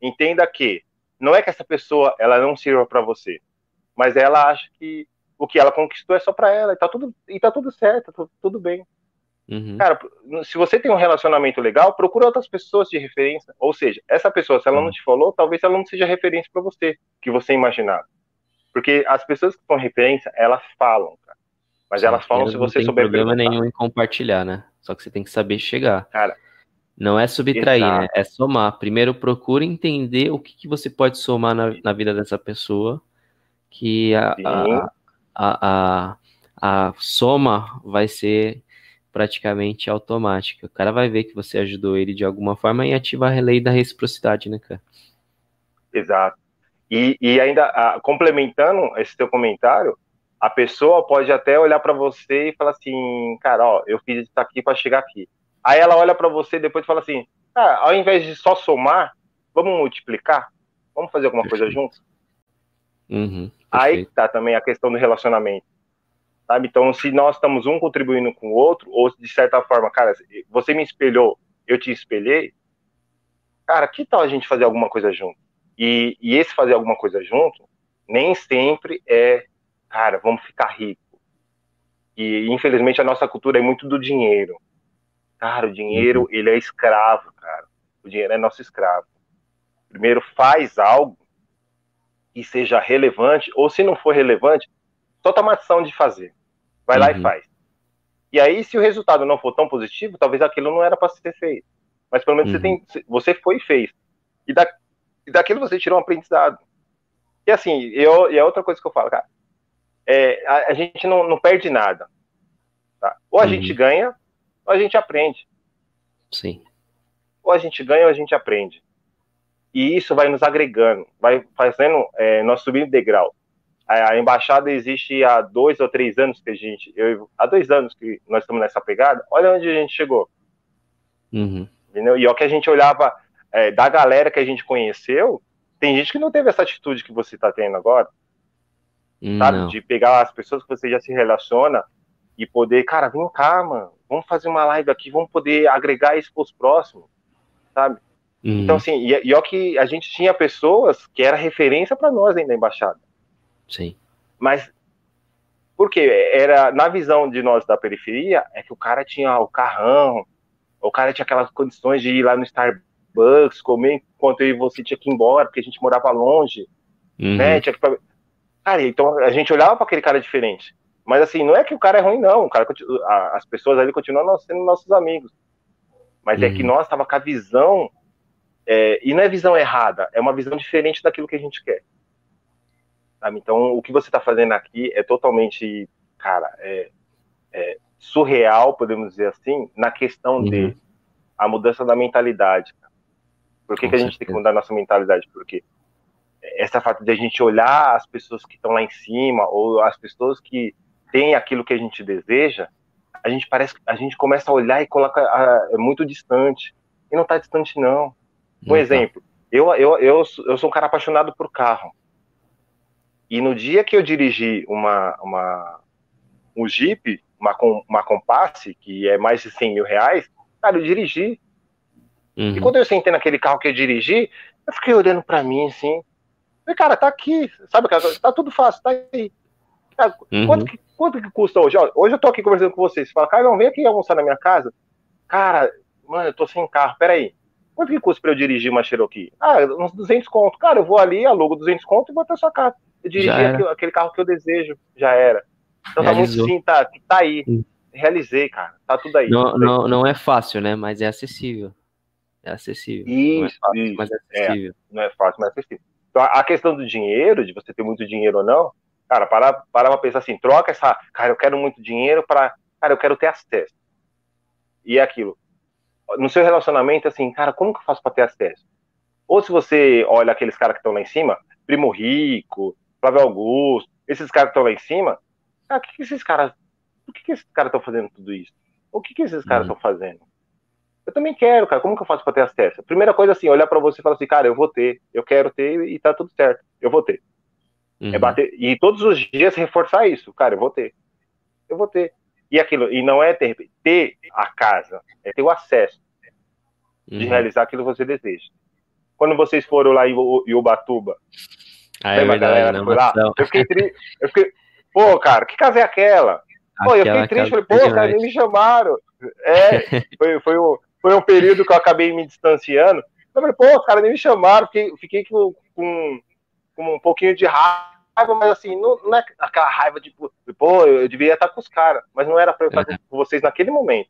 entenda que não é que essa pessoa ela não sirva para você, mas ela acha que o que ela conquistou é só para ela e tá tudo e tá tudo certo, tá tudo bem. Uhum. Cara, se você tem um relacionamento legal, procura outras pessoas de referência. Ou seja, essa pessoa, se ela uhum. não te falou, talvez ela não seja referência para você, que você imaginava. Porque as pessoas que são referência, elas falam, cara. Mas Sim, elas falam se você souber. Não tem problema nenhum em compartilhar, né? Só que você tem que saber chegar. Cara. Não é subtrair, exato. né? É somar. Primeiro procura entender o que, que você pode somar na, na vida dessa pessoa, que a, a, a, a, a soma vai ser praticamente automática. O cara vai ver que você ajudou ele de alguma forma e ativar a lei da reciprocidade, né, cara? Exato. E, e ainda, a, complementando esse teu comentário, a pessoa pode até olhar para você e falar assim, cara, ó, eu fiz isso aqui para chegar aqui. Aí ela olha para você e depois fala assim, ah, ao invés de só somar, vamos multiplicar? Vamos fazer alguma perfeito. coisa juntos? Uhum, Aí tá também a questão do relacionamento. Sabe? Então, se nós estamos um contribuindo com o outro, ou de certa forma, cara, você me espelhou, eu te espelhei, cara, que tal a gente fazer alguma coisa junto? E, e esse fazer alguma coisa junto, nem sempre é, cara, vamos ficar rico. E infelizmente a nossa cultura é muito do dinheiro. Cara, o dinheiro, uhum. ele é escravo, cara. O dinheiro é nosso escravo. Primeiro faz algo que seja relevante, ou se não for relevante, só toma ação de fazer. Vai uhum. lá e uhum. faz. E aí, se o resultado não for tão positivo, talvez aquilo não era para ser feito. Mas pelo menos uhum. você, tem, você foi e fez. E, da, e daquilo você tirou um aprendizado. E assim, eu, e é outra coisa que eu falo, cara. É, a, a, gente não, não perde nada. Tá? Ou a uhum. gente ganha, a gente aprende. Sim. Ou a gente ganha, ou a gente aprende. E isso vai nos agregando, vai fazendo é, nós subir degrau a embaixada existe há dois ou três anos que a gente, eu, há dois anos que nós estamos nessa pegada. Olha onde a gente chegou. Uhum. Entendeu? E o que a gente olhava é, da galera que a gente conheceu, tem gente que não teve essa atitude que você está tendo agora. Hum, não. Sabe? De pegar as pessoas que você já se relaciona e poder, cara, vem cá, mano, vamos fazer uma live aqui, vamos poder agregar isso para os próximos, sabe? Uhum. Então, assim, e, e ó que a gente tinha pessoas que era referência para nós ainda na embaixada. Sim. Mas porque era na visão de nós da periferia é que o cara tinha o carrão, o cara tinha aquelas condições de ir lá no Starbucks, comer enquanto eu e você tinha que ir embora, porque a gente morava longe, uhum. né? Tinha que... Cara, então a gente olhava para aquele cara diferente. Mas assim, não é que o cara é ruim, não. O cara, as pessoas ali continuam sendo nossos amigos. Mas é que uhum. nós tava com a visão, é, e não é visão errada, é uma visão diferente daquilo que a gente quer. Sabe? Então, o que você está fazendo aqui é totalmente, cara, é, é, surreal, podemos dizer assim, na questão uhum. de a mudança da mentalidade. Por que, que a gente certeza. tem que mudar a nossa mentalidade? Porque essa fato de a gente olhar as pessoas que estão lá em cima ou as pessoas que têm aquilo que a gente deseja, a gente parece, a gente começa a olhar e coloca a, é muito distante. E não está distante não. Um exemplo, eu, eu, eu, eu sou um cara apaixonado por carro. E no dia que eu dirigi uma, uma, um Jeep, uma, uma Compass, que é mais de 100 mil reais, cara, eu dirigi. Uhum. E quando eu sentei naquele carro que eu dirigi, eu fiquei olhando para mim assim. Falei, cara, tá aqui, sabe, cara, tá tudo fácil, tá aí. Cara, uhum. quanto, que, quanto que custa hoje? Ó, hoje eu tô aqui conversando com vocês. Você fala, cara, não, vem aqui almoçar na minha casa. Cara, mano, eu tô sem carro, peraí. Quanto que custa pra eu dirigir uma Cherokee? Ah, uns 200 conto. Cara, eu vou ali, alugo 200 conto e vou até sua casa. Eu dirigi aquele, aquele, carro que eu desejo, já era. Então Realizou. tá muito sim, tá, tá aí. Realizei, cara. Tá tudo aí. Não, não, não é fácil, né? Mas é acessível. É acessível. Isso, não é fácil, isso. mas é, é acessível. É, não é fácil, mas é acessível. Então, a questão do dinheiro, de você ter muito dinheiro ou não, cara, para, para pra pensar assim, troca essa, cara, eu quero muito dinheiro para, cara, eu quero ter acesso. E é aquilo. No seu relacionamento, assim, cara, como que eu faço para ter acesso? Ou se você olha aqueles caras que estão lá em cima, Primo Rico, Flávio Augusto, esses caras que estão lá em cima, cara, que, que esses caras, por que, que esses caras estão fazendo tudo isso? O que, que esses caras estão uhum. fazendo? Eu também quero, cara. Como que eu faço para ter acesso? Primeira coisa assim, olhar para você e falar assim, cara, eu vou ter, eu quero ter e tá tudo certo. Eu vou ter. É uhum. É bater e todos os dias reforçar isso, cara, eu vou ter. Eu vou ter. E aquilo, e não é ter, ter a casa, é ter o acesso uhum. de realizar aquilo que você deseja. Quando vocês foram lá em, Ubatuba, ah, é verdade, galera, foi lá? Eu fiquei, tri... eu fiquei, pô, cara, que casa é aquela? Pô, eu fiquei triste, falei, pô, cara, nem me chamaram. É, foi, foi, um, foi um período que eu acabei me distanciando. Eu falei, pô, cara, nem me chamaram, fiquei, fiquei com, com, com um pouquinho de raiva, mas assim, não, não é aquela raiva de, pô, eu devia estar com os caras, mas não era pra eu estar uhum. com vocês naquele momento.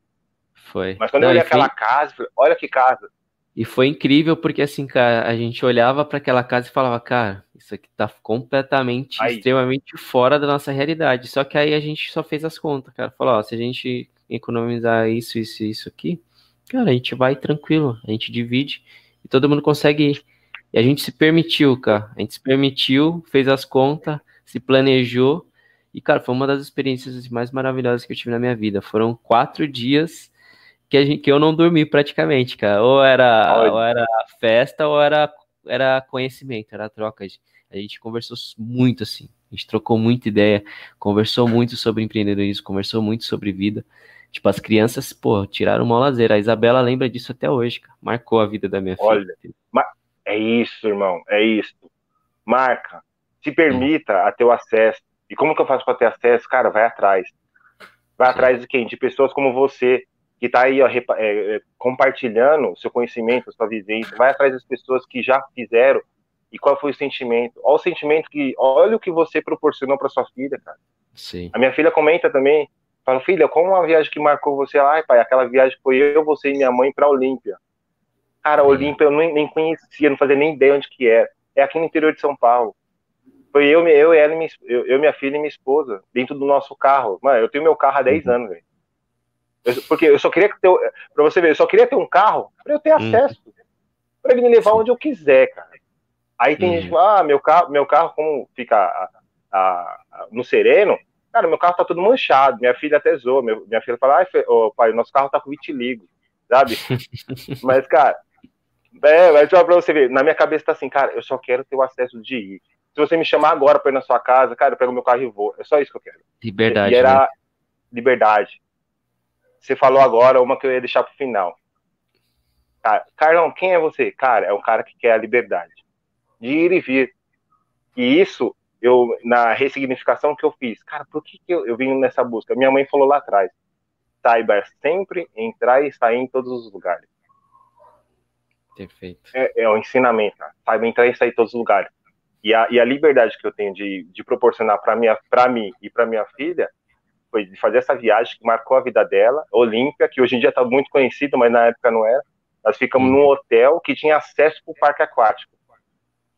Foi. Mas quando não, eu olhei aquela casa, falei, olha que casa. E foi incrível porque, assim, cara, a gente olhava para aquela casa e falava, cara, isso aqui tá completamente, aí. extremamente fora da nossa realidade. Só que aí a gente só fez as contas, cara. Falou, ó, se a gente economizar isso, isso e isso aqui, cara, a gente vai tranquilo, a gente divide e todo mundo consegue ir. E a gente se permitiu, cara. A gente se permitiu, fez as contas, se planejou. E, cara, foi uma das experiências mais maravilhosas que eu tive na minha vida. Foram quatro dias que, a gente, que eu não dormi praticamente, cara. Ou era, ou era festa ou era, era conhecimento, era troca. A gente conversou muito assim. A gente trocou muita ideia, conversou muito sobre empreendedorismo, conversou muito sobre vida. Tipo, as crianças, pô, tiraram uma lazer. A Isabela lembra disso até hoje, cara. Marcou a vida da minha Olha, filha. É isso, irmão, é isso. Marca, se permita a ter o acesso. E como que eu faço para ter acesso? Cara, vai atrás. Vai atrás de quem? De pessoas como você, que está aí ó, é, é, compartilhando seu conhecimento, sua vivência, vai atrás das pessoas que já fizeram e qual foi o sentimento. Olha o sentimento que, olha o que você proporcionou para sua filha, cara. Sim. A minha filha comenta também, fala, filha, como uma viagem que marcou você? Ai, pai, aquela viagem foi eu, você e minha mãe para Olímpia. Cara, uhum. Olímpia eu nem, nem conhecia, não fazia nem ideia onde que era. É aqui no interior de São Paulo. Foi eu, eu, ela, minha, eu, eu, minha filha e minha esposa, dentro do nosso carro. Mano, eu tenho meu carro há 10 uhum. anos, velho. Porque eu só queria ter, para você ver, eu só queria ter um carro para eu ter hum. acesso, hum. para ele me levar onde eu quiser, cara. Aí tem hum. gente que fala, ah, meu carro, meu carro como fica a, a, a, no sereno, cara, meu carro tá todo manchado. Minha filha até zoou, minha filha fala, ah, oh, pai, nosso carro tá com vitiligo, sabe? mas, cara, é, mas só pra você ver, na minha cabeça tá assim, cara, eu só quero ter o acesso de ir. Se você me chamar agora pra ir na sua casa, cara, eu pego meu carro e vou. É só isso que eu quero. Liberdade. E era né? liberdade. Você falou agora uma que eu ia deixar pro final. Cara, Carlão, quem é você? Cara, é um cara que quer a liberdade de ir e vir. E isso, eu na ressignificação que eu fiz, cara, por que, que eu, eu vim nessa busca? Minha mãe falou lá atrás: saiba sempre entrar e sair em todos os lugares. Perfeito. É, é o ensinamento, cara. saiba entrar e sair em todos os lugares. E a, e a liberdade que eu tenho de, de proporcionar para mim e para minha filha foi de fazer essa viagem que marcou a vida dela, Olímpia, que hoje em dia está muito conhecido, mas na época não era. Nós ficamos num hotel que tinha acesso para o parque aquático.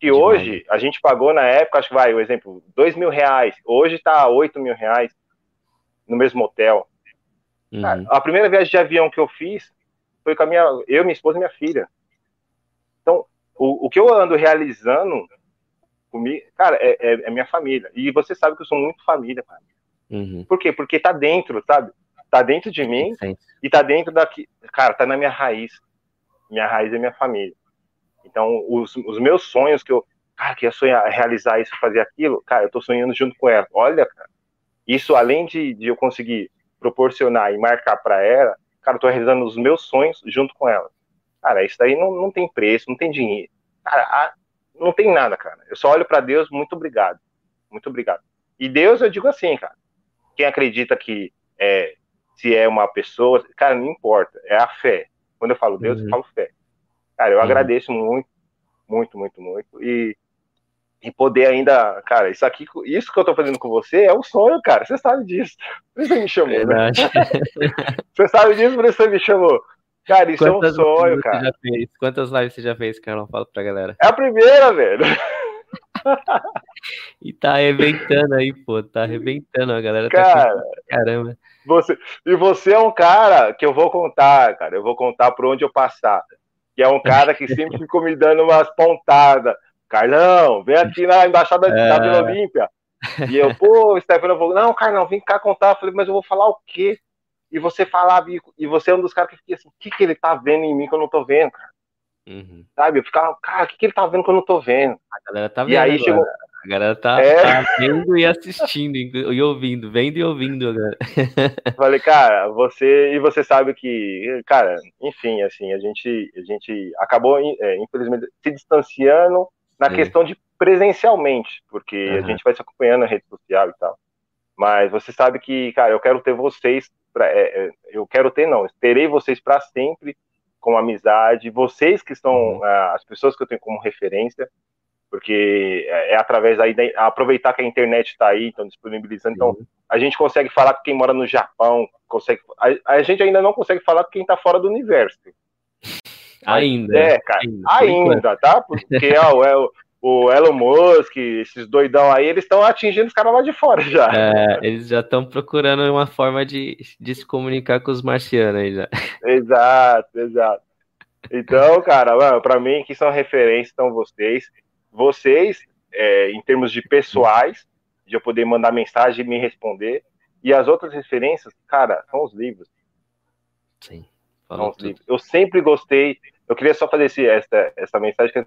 Que hoje a gente pagou na época, acho que vai, o exemplo, dois mil reais. Hoje está oito mil reais no mesmo hotel. Uhum. a primeira viagem de avião que eu fiz foi com a minha, eu, minha esposa e minha filha. Então, o, o que eu ando realizando comigo, cara, é, é, é minha família. E você sabe que eu sou muito família, cara. Uhum. Por quê? Porque tá dentro, sabe? Tá dentro de mim Sim. e tá dentro daqui. Cara, tá na minha raiz. Minha raiz é minha família. Então, os, os meus sonhos que eu. Cara, que ia sonhar, realizar isso, fazer aquilo, cara, eu tô sonhando junto com ela. Olha, cara. Isso, além de, de eu conseguir proporcionar e marcar para ela, cara, eu tô realizando os meus sonhos junto com ela. Cara, isso daí não, não tem preço, não tem dinheiro. Cara, a, não tem nada, cara. Eu só olho para Deus, muito obrigado. Muito obrigado. E Deus, eu digo assim, cara. Quem acredita que é, se é uma pessoa, cara, não importa. É a fé. Quando eu falo Deus, uhum. eu falo fé. Cara, eu uhum. agradeço muito, muito, muito, muito. E, e poder ainda, cara, isso aqui, isso que eu tô fazendo com você é um sonho, cara. Você sabe disso. Por isso você me chamou. Né? você sabe disso, por isso você me chamou. Cara, isso Quantas é um sonho, cara. Quantas lives você já fez, Carlão? Fala pra galera. É a primeira, velho. e tá arrebentando aí, pô. Tá arrebentando, a galera tá cara, tá caramba. Você, e você é um cara que eu vou contar, cara. Eu vou contar por onde eu passar. Que é um cara que sempre ficou me dando umas pontadas. Carlão, vem aqui na embaixada é... da Vila Olímpia. E eu, pô, Stefano, eu vou, não, Carlão, vem cá contar. Eu falei, mas eu vou falar o quê? E você falava, e você é um dos caras que fica assim, o que, que ele tá vendo em mim que eu não tô vendo, cara? Uhum. Sabe? Eu ficava, cara, o que, que ele tá vendo que eu não tô vendo? A galera tá vendo. E aí agora. chegou. A galera tá, é... tá, vendo e assistindo e ouvindo, vendo e ouvindo agora. Falei, cara, você e você sabe que, cara, enfim, assim, a gente, a gente acabou, é, infelizmente, se distanciando na é. questão de presencialmente, porque uhum. a gente vai se acompanhando na rede social e tal. Mas você sabe que, cara, eu quero ter vocês, pra, é, é eu quero ter, não, terei vocês para sempre com amizade, vocês que estão, uhum. uh, as pessoas que eu tenho como referência, porque é, é através aí, de, aproveitar que a internet está aí, então disponibilizando, então uhum. a gente consegue falar com quem mora no Japão, consegue, a, a gente ainda não consegue falar com quem está fora do universo. Ainda. É, cara, ainda, ainda tá? Porque ó, é, o, Elon Musk, esses doidão aí, eles estão atingindo os caras lá de fora já. É, eles já estão procurando uma forma de, de se comunicar com os marcianos aí já. Exato, exato. Então, cara, para mim, que são referências, são vocês. Vocês, é, em termos de pessoais, de eu poder mandar mensagem e me responder. E as outras referências, cara, são os livros. Sim. São os livros. Eu sempre gostei. Eu queria só fazer esse, essa, essa mensagem que eu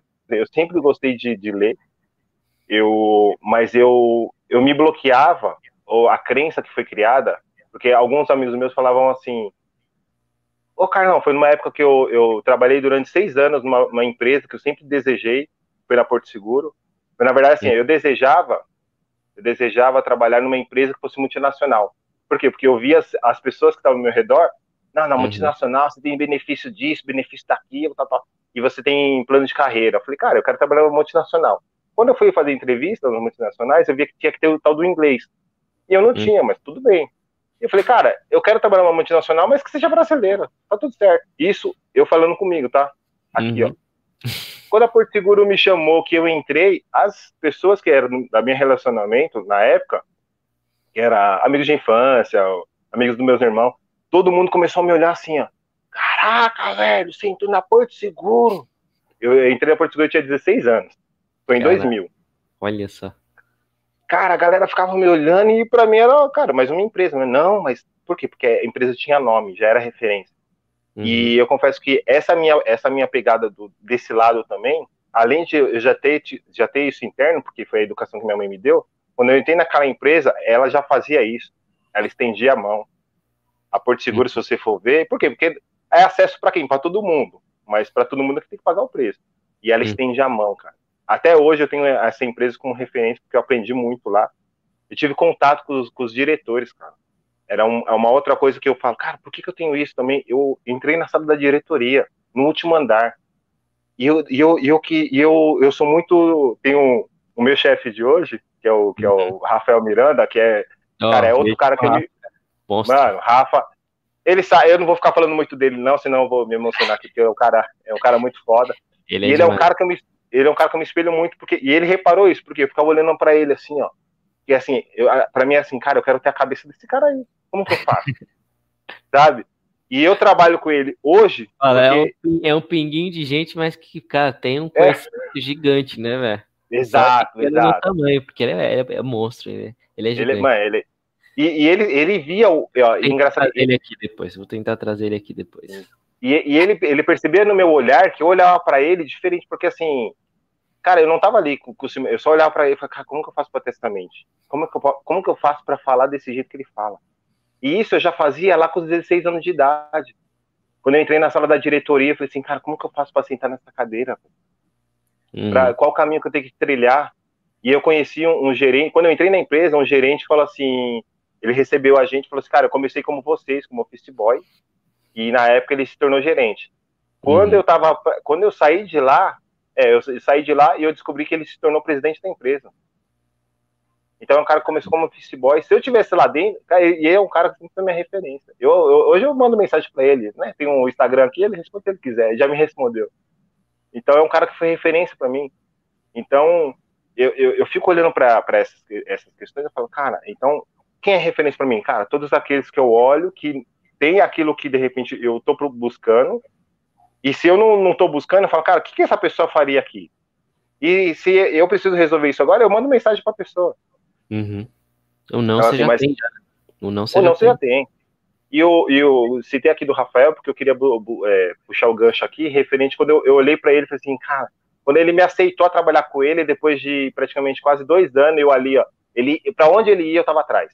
sempre gostei de, de ler, eu, mas eu, eu me bloqueava, ou a crença que foi criada, porque alguns amigos meus falavam assim, ô Carlão, foi numa época que eu, eu trabalhei durante seis anos numa, numa empresa que eu sempre desejei, foi na Porto Seguro, mas na verdade assim, eu desejava, eu desejava trabalhar numa empresa que fosse multinacional, por quê? Porque eu via as, as pessoas que estavam ao meu redor, não, na uhum. multinacional você tem benefício disso, benefício daquilo, tal, tal e você tem plano de carreira. Eu falei, cara, eu quero trabalhar numa multinacional. Quando eu fui fazer entrevista nas multinacionais, eu via que tinha que ter o tal do inglês. E eu não hum. tinha, mas tudo bem. E eu falei, cara, eu quero trabalhar numa multinacional, mas que seja brasileira. Tá tudo certo. Isso eu falando comigo, tá? Aqui, uhum. ó. Quando a Porto Seguro me chamou, que eu entrei, as pessoas que eram da minha relacionamento na época, que era amigos de infância, amigos dos meus irmãos, todo mundo começou a me olhar assim, ó. Caraca, velho, você entrou na Porto Seguro. Eu entrei na Porto Seguro, eu tinha 16 anos. Foi em cara, 2000. Olha só. Cara, a galera ficava me olhando e pra mim era, cara, mais uma empresa. Mas não, mas por quê? Porque a empresa tinha nome, já era referência. Uhum. E eu confesso que essa minha, essa minha pegada do, desse lado também, além de eu já ter, já ter isso interno, porque foi a educação que minha mãe me deu, quando eu entrei naquela empresa, ela já fazia isso. Ela estendia a mão. A Porto Seguro, uhum. se você for ver, por quê? Porque é acesso para quem? Para todo mundo. Mas para todo mundo é que tem que pagar o preço. E ela estende a mão, cara. Até hoje eu tenho essa empresa como referência, porque eu aprendi muito lá. Eu tive contato com os, com os diretores, cara. Era um, é uma outra coisa que eu falo, cara, por que, que eu tenho isso também? Eu entrei na sala da diretoria, no último andar. E eu, e eu, e eu, que, e eu, eu sou muito. Tenho o meu chefe de hoje, que é o, que é o uhum. Rafael Miranda, que é. Cara, é outro cara que ele. Mano, Rafa, ele sai, eu não vou ficar falando muito dele, não, senão eu vou me emocionar aqui, porque é um cara, é um cara muito foda. Ele é, ele é um cara que eu me, ele é um cara que eu me espelho muito, porque, e ele reparou isso, porque eu ficava olhando para ele assim, ó. E assim, eu, pra mim é assim, cara, eu quero ter a cabeça desse cara aí. Como que eu faço? Sabe? E eu trabalho com ele hoje. Olha, porque... é, um, é um pinguinho de gente, mas que, cara, tem um é. conhecimento é. gigante, né, velho? Exato, exato. tamanho, porque ele é, é, é monstro, ele, ele é gigante. Ele, mano, ele, e, e ele, ele via o. Ó, engraçado. ele aqui depois, vou tentar trazer ele aqui depois. E, e ele, ele percebia no meu olhar que eu olhava para ele diferente, porque assim, cara, eu não tava ali com, com eu só olhava para ele e falava, cara, como que eu faço para testamente? Como que eu, como que eu faço para falar desse jeito que ele fala? E isso eu já fazia lá com os 16 anos de idade. Quando eu entrei na sala da diretoria, eu falei assim, cara, como que eu faço para sentar nessa cadeira? uhum. para qual caminho que eu tenho que trilhar. E eu conheci um, um, gerente, quando eu entrei na empresa, um gerente falou assim, ele recebeu a gente e falou assim, cara, eu comecei como vocês, como office boy, e na época ele se tornou gerente. Quando uhum. eu tava, quando eu saí de lá, é, eu saí de lá e eu descobri que ele se tornou presidente da empresa. Então é um cara que começou como office boy. Se eu tivesse lá dentro, cara, e é um cara que sempre foi minha referência. Eu, eu, hoje eu mando mensagem para ele, né? Tem um Instagram aqui, ele responde se ele quiser, ele já me respondeu. Então é um cara que foi referência para mim. Então eu, eu, eu fico olhando para essas, essas questões e falo, cara, então quem é referência para mim? Cara, todos aqueles que eu olho que tem aquilo que de repente eu tô buscando. E se eu não, não tô buscando, eu falo, cara, o que, que essa pessoa faria aqui? E se eu preciso resolver isso agora, eu mando mensagem para a pessoa. Uhum. Ou não então, você assim, já mas... tem. Ou não você, Ou já, não, você já tem. E eu, eu citei aqui do Rafael, porque eu queria é, puxar o gancho aqui, referente quando eu, eu olhei para ele e falei assim, cara, quando ele me aceitou a trabalhar com ele, depois de praticamente quase dois anos, eu ali, ó, ele, para onde ele ia, eu tava atrás.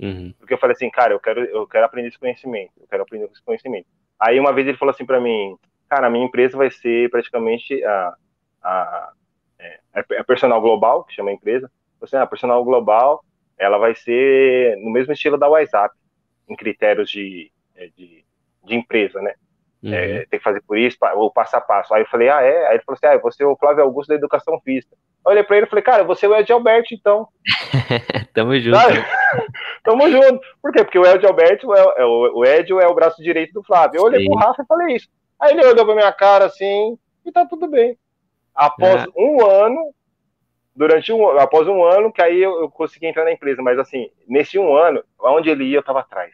Uhum. Porque eu falei assim, cara, eu quero, eu quero aprender esse conhecimento, eu quero aprender esse conhecimento. Aí uma vez ele falou assim para mim, cara, a minha empresa vai ser praticamente a, a, é, é a personal global, que chama a empresa, assim, a personal global, ela vai ser no mesmo estilo da WhatsApp, em critérios de, é, de, de empresa, né? Uhum. É, tem que fazer por isso, o passo a passo. Aí eu falei, ah, é? Aí ele falou assim, ah, você é o Flávio Augusto da Educação Física. Eu olhei pra ele e falei, cara, você é o Ed Alberto, então. Tamo junto. Tamo junto. Por quê? Porque o Ed Alberto, é, é, o, o Ed é o braço direito do Flávio. Eu olhei Sim. pro Rafa e falei isso. Aí ele olhou pra minha cara assim, e tá tudo bem. Após é. um ano, durante um após um ano que aí eu, eu, consegui entrar na empresa, mas assim, nesse um ano, aonde ele ia, eu tava atrás.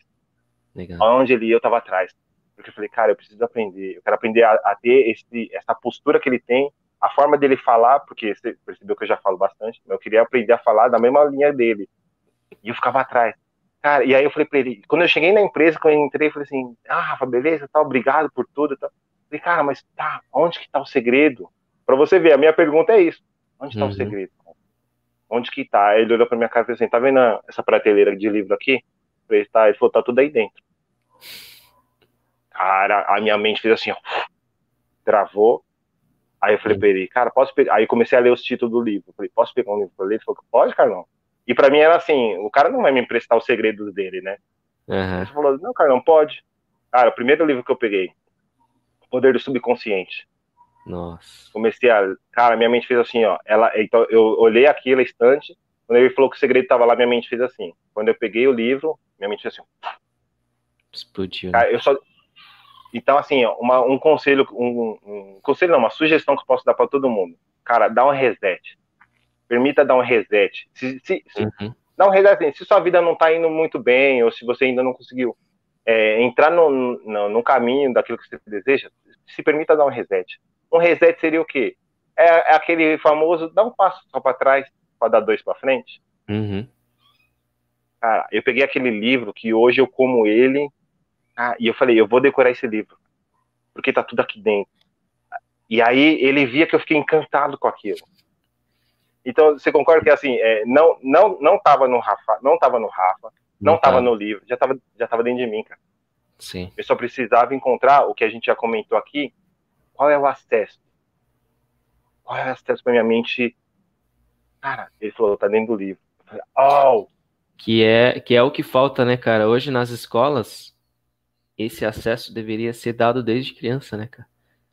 Legal. Aonde ele ia, eu tava atrás. Porque eu falei, cara, eu preciso aprender, eu quero aprender a, a ter esse, essa postura que ele tem, a forma dele falar, porque você percebeu que eu já falo bastante, eu queria aprender a falar da mesma linha dele. E eu ficava atrás. Cara, e aí eu falei pra ele, quando eu cheguei na empresa, quando eu entrei, eu falei assim, ah, Rafa, beleza, tá, obrigado por tudo. Tá. falei, cara, mas tá, onde que tá o segredo? Pra você ver, a minha pergunta é isso. Onde está uhum. o segredo? Onde que tá? Ele olhou pra minha cara e falou assim: tá vendo essa prateleira de livro aqui? Eu falei, tá. Ele falou: tá tudo aí dentro. Cara, a minha mente fez assim, ó. Travou. Aí eu falei pra ele, cara, posso pegar? Aí comecei a ler os títulos do livro. Eu falei, posso pegar um livro pra ler? Ele falou, pode, Carlão. E pra mim era assim: o cara não vai me emprestar os segredos dele, né? Uhum. Ele falou, não, Carlão, pode. Cara, o primeiro livro que eu peguei, Poder do Subconsciente. Nossa. Comecei a. Cara, minha mente fez assim, ó. Ela, então, eu olhei aquilo, estante. Quando ele falou que o segredo estava lá, minha mente fez assim. Quando eu peguei o livro, minha mente fez assim. Explodiu. Cara, eu só. Então, assim, uma, um conselho, um, um, conselho não, uma sugestão que eu posso dar para todo mundo. Cara, dá um reset. Permita dar um reset. Se, se, se uhum. Dá um reset. Assim, se sua vida não está indo muito bem, ou se você ainda não conseguiu é, entrar no, no, no, caminho daquilo que você deseja, se permita dar um reset. Um reset seria o quê? É, é aquele famoso dá um passo só para trás para dar dois para frente. Uhum. Cara, eu peguei aquele livro que hoje eu como ele ah, e eu falei, eu vou decorar esse livro porque tá tudo aqui dentro. E aí ele via que eu fiquei encantado com aquilo. Então você concorda que assim é, não não não tava no Rafa, não tava no Rafa, não, não tava no livro, já tava já tava dentro de mim, cara. Sim. Eu só precisava encontrar o que a gente já comentou aqui, qual é o acesso? Qual é o acesso para minha mente? Cara, ele falou, tá dentro do livro. Falei, oh! Que é, que é o que falta, né, cara? Hoje nas escolas, esse acesso deveria ser dado desde criança, né, cara?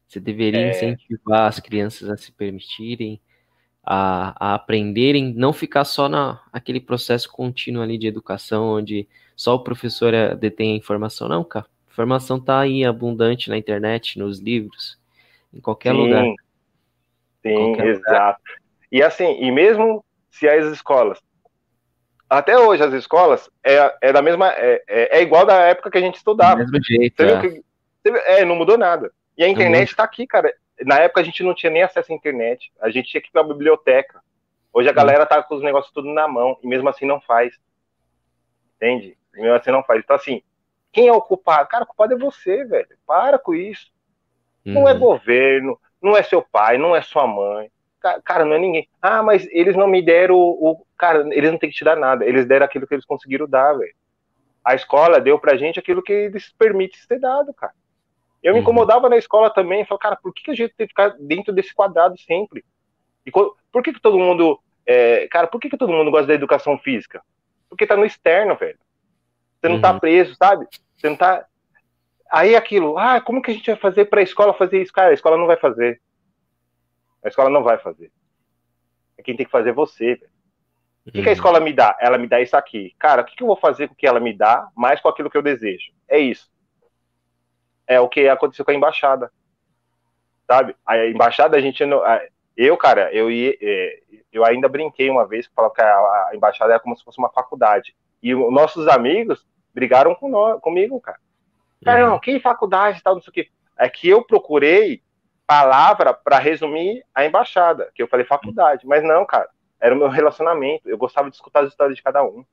Você deveria é... incentivar as crianças a se permitirem, a, a, aprenderem, não ficar só na aquele processo contínuo ali de educação, onde só o professor é, detém a informação. Não, cara. A informação tá aí abundante na internet, nos livros em qualquer sim, lugar. Sim, qualquer exato. Lugar. E assim, e mesmo se as escolas, até hoje as escolas é, é da mesma, é, é, é igual da época que a gente estudava. Do mesmo jeito. É. É, não mudou nada. E a internet está aqui, cara. Na época a gente não tinha nem acesso à internet. A gente tinha que ir pra biblioteca. Hoje a galera tá com os negócios tudo na mão e mesmo assim não faz. Entende? E mesmo assim não faz. Então, assim, quem é o culpado? Cara, o culpado é você, velho. Para com isso. Não é uhum. governo, não é seu pai, não é sua mãe. Cara, não é ninguém. Ah, mas eles não me deram o. o... Cara, eles não têm que te dar nada. Eles deram aquilo que eles conseguiram dar, velho. A escola deu pra gente aquilo que eles permitem ser dado, cara. Eu me uhum. incomodava na escola também. Falei, cara, por que a gente tem que ficar dentro desse quadrado sempre? E por que, que todo mundo. É, cara, por que, que todo mundo gosta da educação física? Porque tá no externo, velho. Você não tá uhum. tá preso, sabe? Você não tá. Aí aquilo, ah, como que a gente vai fazer para a escola fazer isso? Cara, a escola não vai fazer. A escola não vai fazer. É quem tem que fazer é você, velho. O que, que, a uhum. escola me dá? Ela me dá isso aqui. Cara, o que, que, eu vou fazer com o que ela me dá, mais com aquilo que eu desejo? É isso. É o que aconteceu com a embaixada. Sabe? A embaixada, a gente não. Eu, cara, eu, ia, é, eu ainda brinquei uma vez, falava que a, embaixada era como se fosse uma faculdade. E os nossos amigos brigaram com nós, comigo, cara. Cara, uhum. não, que faculdade tal, não sei o quê. É que eu procurei palavra para resumir a embaixada, que eu falei faculdade, mas não, cara era o meu relacionamento. Eu gostava de escutar as histórias de cada um.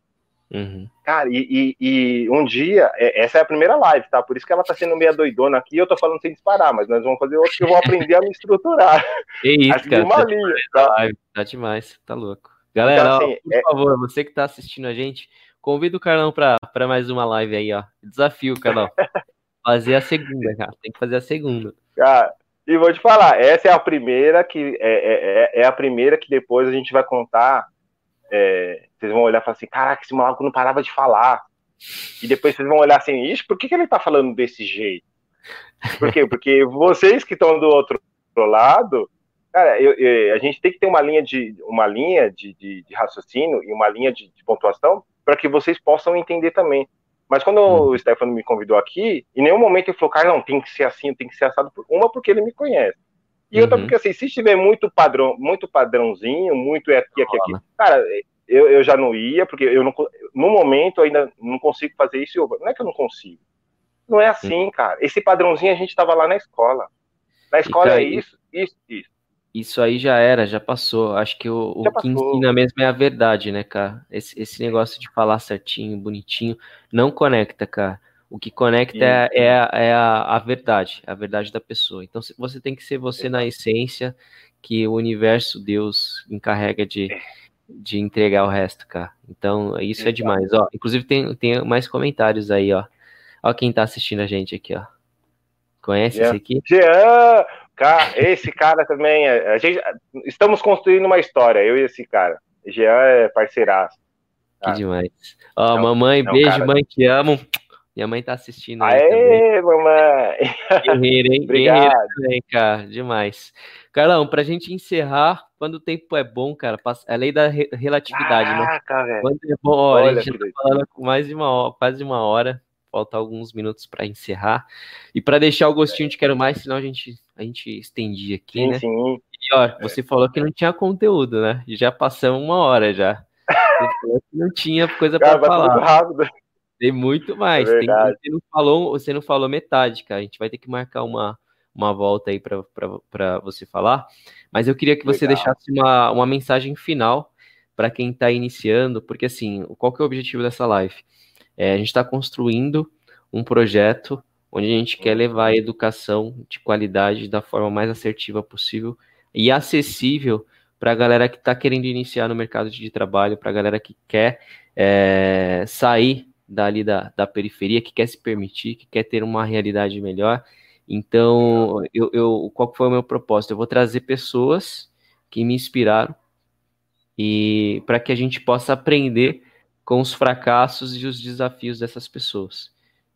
Uhum. Cara, e, e, e, um dia, é, essa é a primeira live, tá? Por isso que ela tá sendo meio doidona aqui, eu tô falando sem disparar, mas nós vamos fazer outro que eu vou aprender a me estruturar. É isso, cara. Uma tá linha, tá? Live, tá demais, tá louco. Galera, então, assim, ó, por é... favor, você que tá assistindo a gente, convida o Carlão pra, pra mais uma live aí, ó. Desafio, Carlão. fazer a segunda, cara. Tem que fazer a segunda. Cara, e vou te falar, essa é a primeira que é, é, é, é a primeira que depois a gente vai contar. É, vocês vão olhar e falar assim, caraca, esse maluco não parava de falar. E depois vocês vão olhar assim, ixi, por que, que ele tá falando desse jeito? Por quê? Porque vocês que estão do outro lado, cara, eu, eu, a gente tem que ter uma linha de uma linha de, de, de raciocínio e uma linha de, de pontuação para que vocês possam entender também. Mas quando hum. o Stefano me convidou aqui, em nenhum momento ele falou, cara, não, tem que ser assim, tem que ser assado. Uma, porque ele me conhece. E outra, uhum. porque assim, se estiver muito padrão, muito padrãozinho, muito aqui, aqui, aqui, cara, eu, eu já não ia, porque eu não, no momento ainda não consigo fazer isso. Eu, não é que eu não consigo. Não é assim, cara. Esse padrãozinho a gente estava lá na escola. Na escola é isso, isso, isso isso aí já era, já passou. Acho que o, o que ensina mesmo é a verdade, né, cara? Esse, esse negócio de falar certinho, bonitinho, não conecta, cara. O que conecta é, é, é a, a, verdade, a verdade da pessoa. Então você tem que ser você na essência, que o universo, Deus, encarrega de, é. de entregar o resto, cara. Então isso é demais. Ó, inclusive tem, tem mais comentários aí, ó. Ó quem tá assistindo a gente aqui, ó. Conhece esse aqui? Jean! Esse cara também, a gente, estamos construindo uma história, eu e esse cara. Jean é parceiraço. Que ah. demais. Ó, mamãe, não, beijo, cara... mãe, te amo. Minha mãe tá assistindo aí Aê, mamãe! Guerreira, hein? Obrigado. Guerreira também, cara. Demais. Carlão, pra gente encerrar, quando o tempo é bom, cara, é a lei da relatividade, né? Caraca, né? Quando é bom, ó, Olha, a gente tá falando com mais de uma hora, quase uma hora falta alguns minutos para encerrar. E para deixar o gostinho de quero mais, senão a gente, a gente estendia aqui, sim, né? Sim. E ó, você falou que não tinha conteúdo, né? Já passamos uma hora já. Você falou que não tinha coisa para falar. Rápido. Tem muito mais. É Tem, você, não falou, você não falou metade, cara. A gente vai ter que marcar uma, uma volta aí para você falar. Mas eu queria que você Legal. deixasse uma, uma mensagem final para quem está iniciando, porque assim, qual que é o objetivo dessa live? É, a gente está construindo um projeto onde a gente quer levar a educação de qualidade da forma mais assertiva possível e acessível para a galera que está querendo iniciar no mercado de trabalho, para a galera que quer é, sair dali da, da periferia, que quer se permitir, que quer ter uma realidade melhor. Então, eu, eu, qual foi o meu propósito? Eu vou trazer pessoas que me inspiraram e para que a gente possa aprender com os fracassos e os desafios dessas pessoas.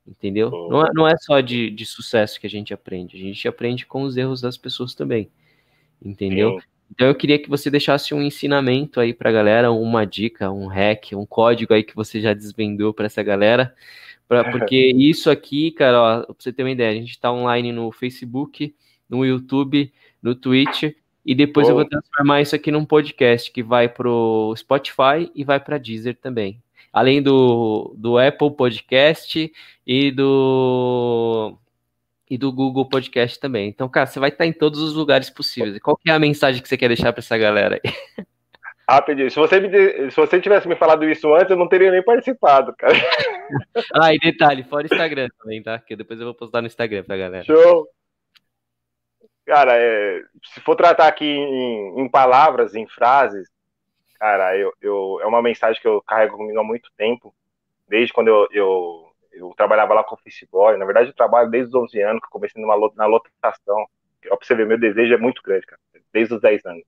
Entendeu? Não é, não é só de, de sucesso que a gente aprende, a gente aprende com os erros das pessoas também. Entendeu? Então eu queria que você deixasse um ensinamento aí pra galera, uma dica, um hack, um código aí que você já desvendou para essa galera. Pra, porque isso aqui, cara, ó, pra você ter uma ideia, a gente tá online no Facebook, no YouTube, no Twitch, e depois oh. eu vou transformar isso aqui num podcast que vai pro Spotify e vai para Deezer também. Além do, do Apple Podcast e do e do Google Podcast também. Então, cara, você vai estar em todos os lugares possíveis. E qual é a mensagem que você quer deixar para essa galera aí? Rapidinho, se você, me, se você tivesse me falado isso antes, eu não teria nem participado, cara. ah, e detalhe, fora o Instagram também, tá? Que depois eu vou postar no Instagram pra galera. Show! Cara, é, se for tratar aqui em, em, palavras, em frases, cara, eu, eu, é uma mensagem que eu carrego comigo há muito tempo, desde quando eu, eu, eu trabalhava lá com o Office Boy. Na verdade, eu trabalho desde os 11 anos, que eu comecei numa, na lotação. Pra você ver, meu desejo é muito grande, cara, desde os 10 anos.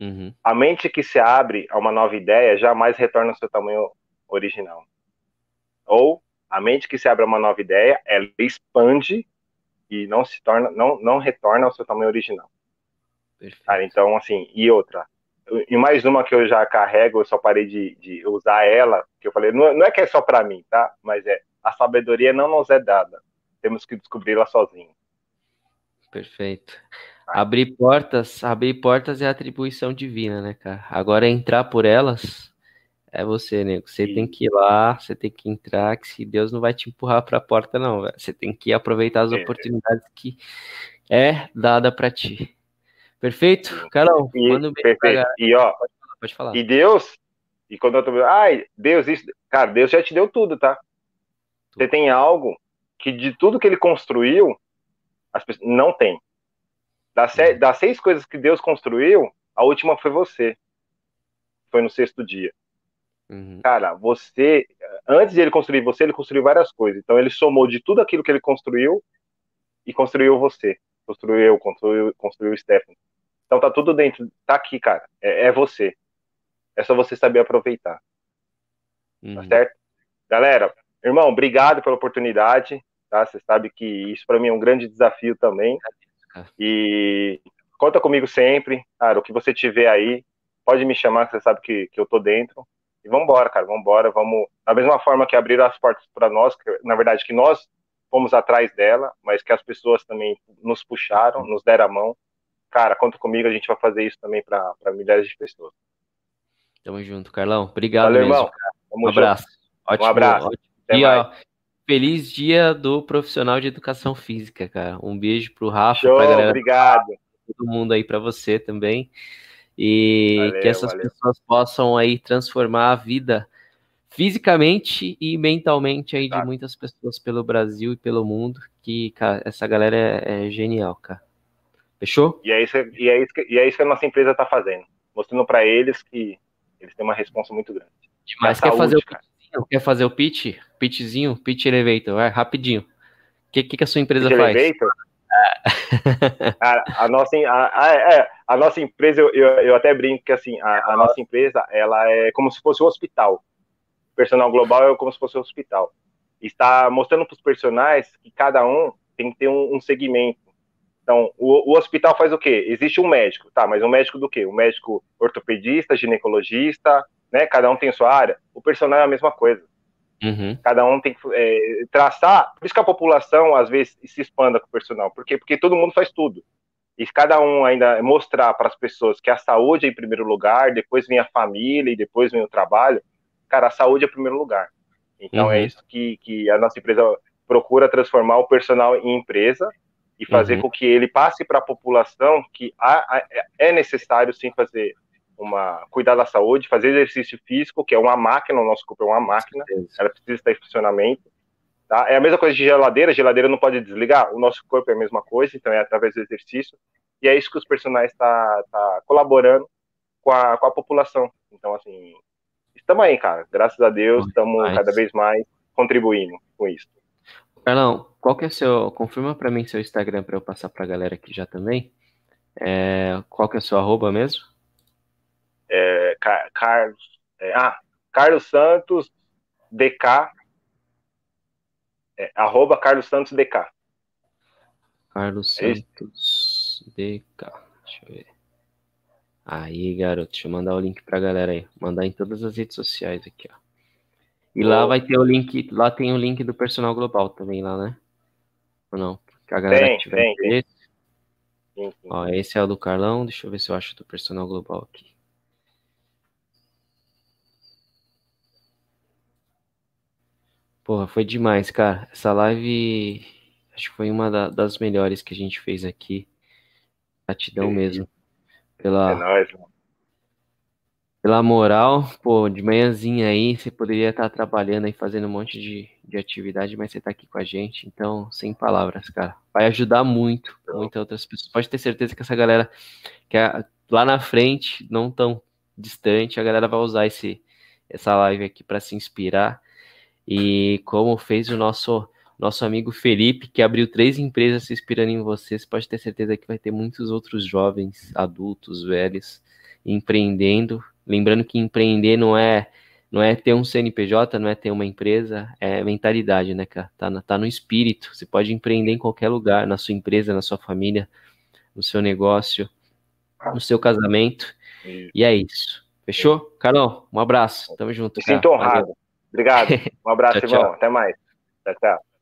Uhum. A mente que se abre a uma nova ideia jamais retorna ao seu tamanho original. Ou a mente que se abre a uma nova ideia, ela expande e não se torna, não, não retorna ao seu tamanho original. Cara, então, assim, e outra. E mais uma que eu já carrego, eu só parei de, de usar ela, que eu falei, não, não é que é só para mim, tá? Mas é, a sabedoria não nos é dada. Temos que descobri-la sozinho. Perfeito. Abrir portas, abrir portas é atribuição divina, né, cara? Agora entrar por elas é você, nego. Você Sim. tem que ir lá, você tem que entrar, que se Deus não vai te empurrar para a porta, não. Você tem que aproveitar as é. oportunidades que é dada para ti. Perfeito? Carol, e, manda um beijo perfeito. E ó, pode falar, pode falar. E Deus, e quando eu tô ai, Deus, isso, cara, Deus já te deu tudo, tá? Tudo. Você tem algo que de tudo que ele construiu, as pessoas não tem. Das, uhum. das seis coisas que Deus construiu, a última foi você. Foi no sexto dia. Uhum. Cara, você, antes de ele construir você, ele construiu várias coisas. Então ele somou de tudo aquilo que ele construiu e construiu você. Construiu eu, construiu, construiu o Stephanie. Então tá tudo dentro, tá aqui, cara. É, é você. É só você saber aproveitar. Tá uhum. Tá certo? Galera, irmão, obrigado pela oportunidade, tá? Você sabe que isso para mim é um grande desafio também. E conta comigo sempre, cara, o que você tiver aí, pode me chamar, que você sabe que, que eu tô dentro. E vamos embora, cara, vamos embora, vamos. Da mesma forma que abriram as portas para nós, que, na verdade, que nós fomos atrás dela, mas que as pessoas também nos puxaram, nos deram a mão cara, conta comigo, a gente vai fazer isso também para milhares de pessoas. Tamo junto, Carlão. Obrigado, Valeu, mesmo, irmão. Um abraço. Ótimo, um abraço. Ótimo dia, feliz dia do profissional de educação física, cara. Um beijo pro Rafa, Show, pra galera. Obrigado. Todo mundo aí para você também. E valeu, que essas valeu. pessoas possam aí transformar a vida fisicamente e mentalmente aí tá. de muitas pessoas pelo Brasil e pelo mundo. Que, cara, essa galera é, é genial, cara. Fechou? E é isso, e é isso, que, e é isso que a nossa empresa está fazendo. Mostrando para eles que eles têm uma resposta muito grande. Mas quer fazer o pitchzinho? Quer fazer o pitch? Pitchzinho? Pitch Elevator, vai, rapidinho. O que, que, que, a sua empresa pitch faz? Elevator? a, a, nossa, a, a, é, a, nossa empresa, eu, eu, eu, até brinco que assim, a, a nossa empresa ela é como se fosse um hospital. O personal global é como se fosse um hospital. Está mostrando para os personagens que cada um tem que ter um, um segmento então, o, o, hospital faz o quê? Existe um médico, tá? Mas um médico do quê? Um médico ortopedista, ginecologista, né? Cada um tem sua área. O personal é a mesma coisa. Uhum. Cada um tem que é, traçar. Por isso que a população, às vezes, se expanda com o personal. Por quê? Porque todo mundo faz tudo. E cada um ainda mostrar para as pessoas que a saúde é em primeiro lugar, depois vem a família e depois vem o trabalho. Cara, a saúde é em primeiro lugar. Então, é uhum. é isso que, que a nossa empresa procura transformar o personal em empresa e fazer uhum. com que ele passe para a população que há, é necessário sim fazer uma cuidar da saúde, fazer exercício físico, que é uma máquina, o nosso corpo é uma máquina, ela precisa estar em funcionamento. Tá? É a mesma coisa de geladeira, a geladeira não pode desligar, o nosso corpo é a mesma coisa, então é através do exercício, e é isso que os personagens estão tá, tá colaborando com a, com a população. Então, assim, estamos aí, cara, graças a Deus, estamos cada vez mais contribuindo com isso. Carlão, qual que é seu. Confirma para mim seu Instagram para eu passar para a galera aqui já também. É, qual que é seu arroba mesmo? É, Carlos. É, ah, Carlos Santos DK. É, arroba Carlos Santos DK. Carlos é Santos DK. Deixa eu ver. Aí, garoto, deixa eu mandar o link pra galera aí. Mandar em todas as redes sociais aqui, ó. E lá vai ter o link, lá tem o link do personal global também lá, né? Ou não? Que a galera tem, tiver tem. Sim, sim. Ó, esse é o do Carlão, deixa eu ver se eu acho do personal global aqui. Porra, foi demais, cara. Essa live acho que foi uma da, das melhores que a gente fez aqui. Gratidão sim. mesmo. Pela, é nóis, mano pela moral, pô, de manhãzinha aí, você poderia estar trabalhando aí, fazendo um monte de, de atividade, mas você está aqui com a gente, então, sem palavras, cara. Vai ajudar muito, muitas outras pessoas. Pode ter certeza que essa galera, que é lá na frente, não tão distante, a galera vai usar esse, essa live aqui para se inspirar. E como fez o nosso nosso amigo Felipe, que abriu três empresas se inspirando em você, você pode ter certeza que vai ter muitos outros jovens, adultos, velhos, empreendendo. Lembrando que empreender não é não é ter um CNPJ, não é ter uma empresa, é mentalidade, né, cara? Tá, tá no espírito. Você pode empreender em qualquer lugar, na sua empresa, na sua família, no seu negócio, no seu casamento. E é isso. Fechou? Carol, um abraço. Tamo junto. Me sinto honrado. Obrigado. Um abraço, tchau, irmão. Tchau. Até mais. Tchau, tchau.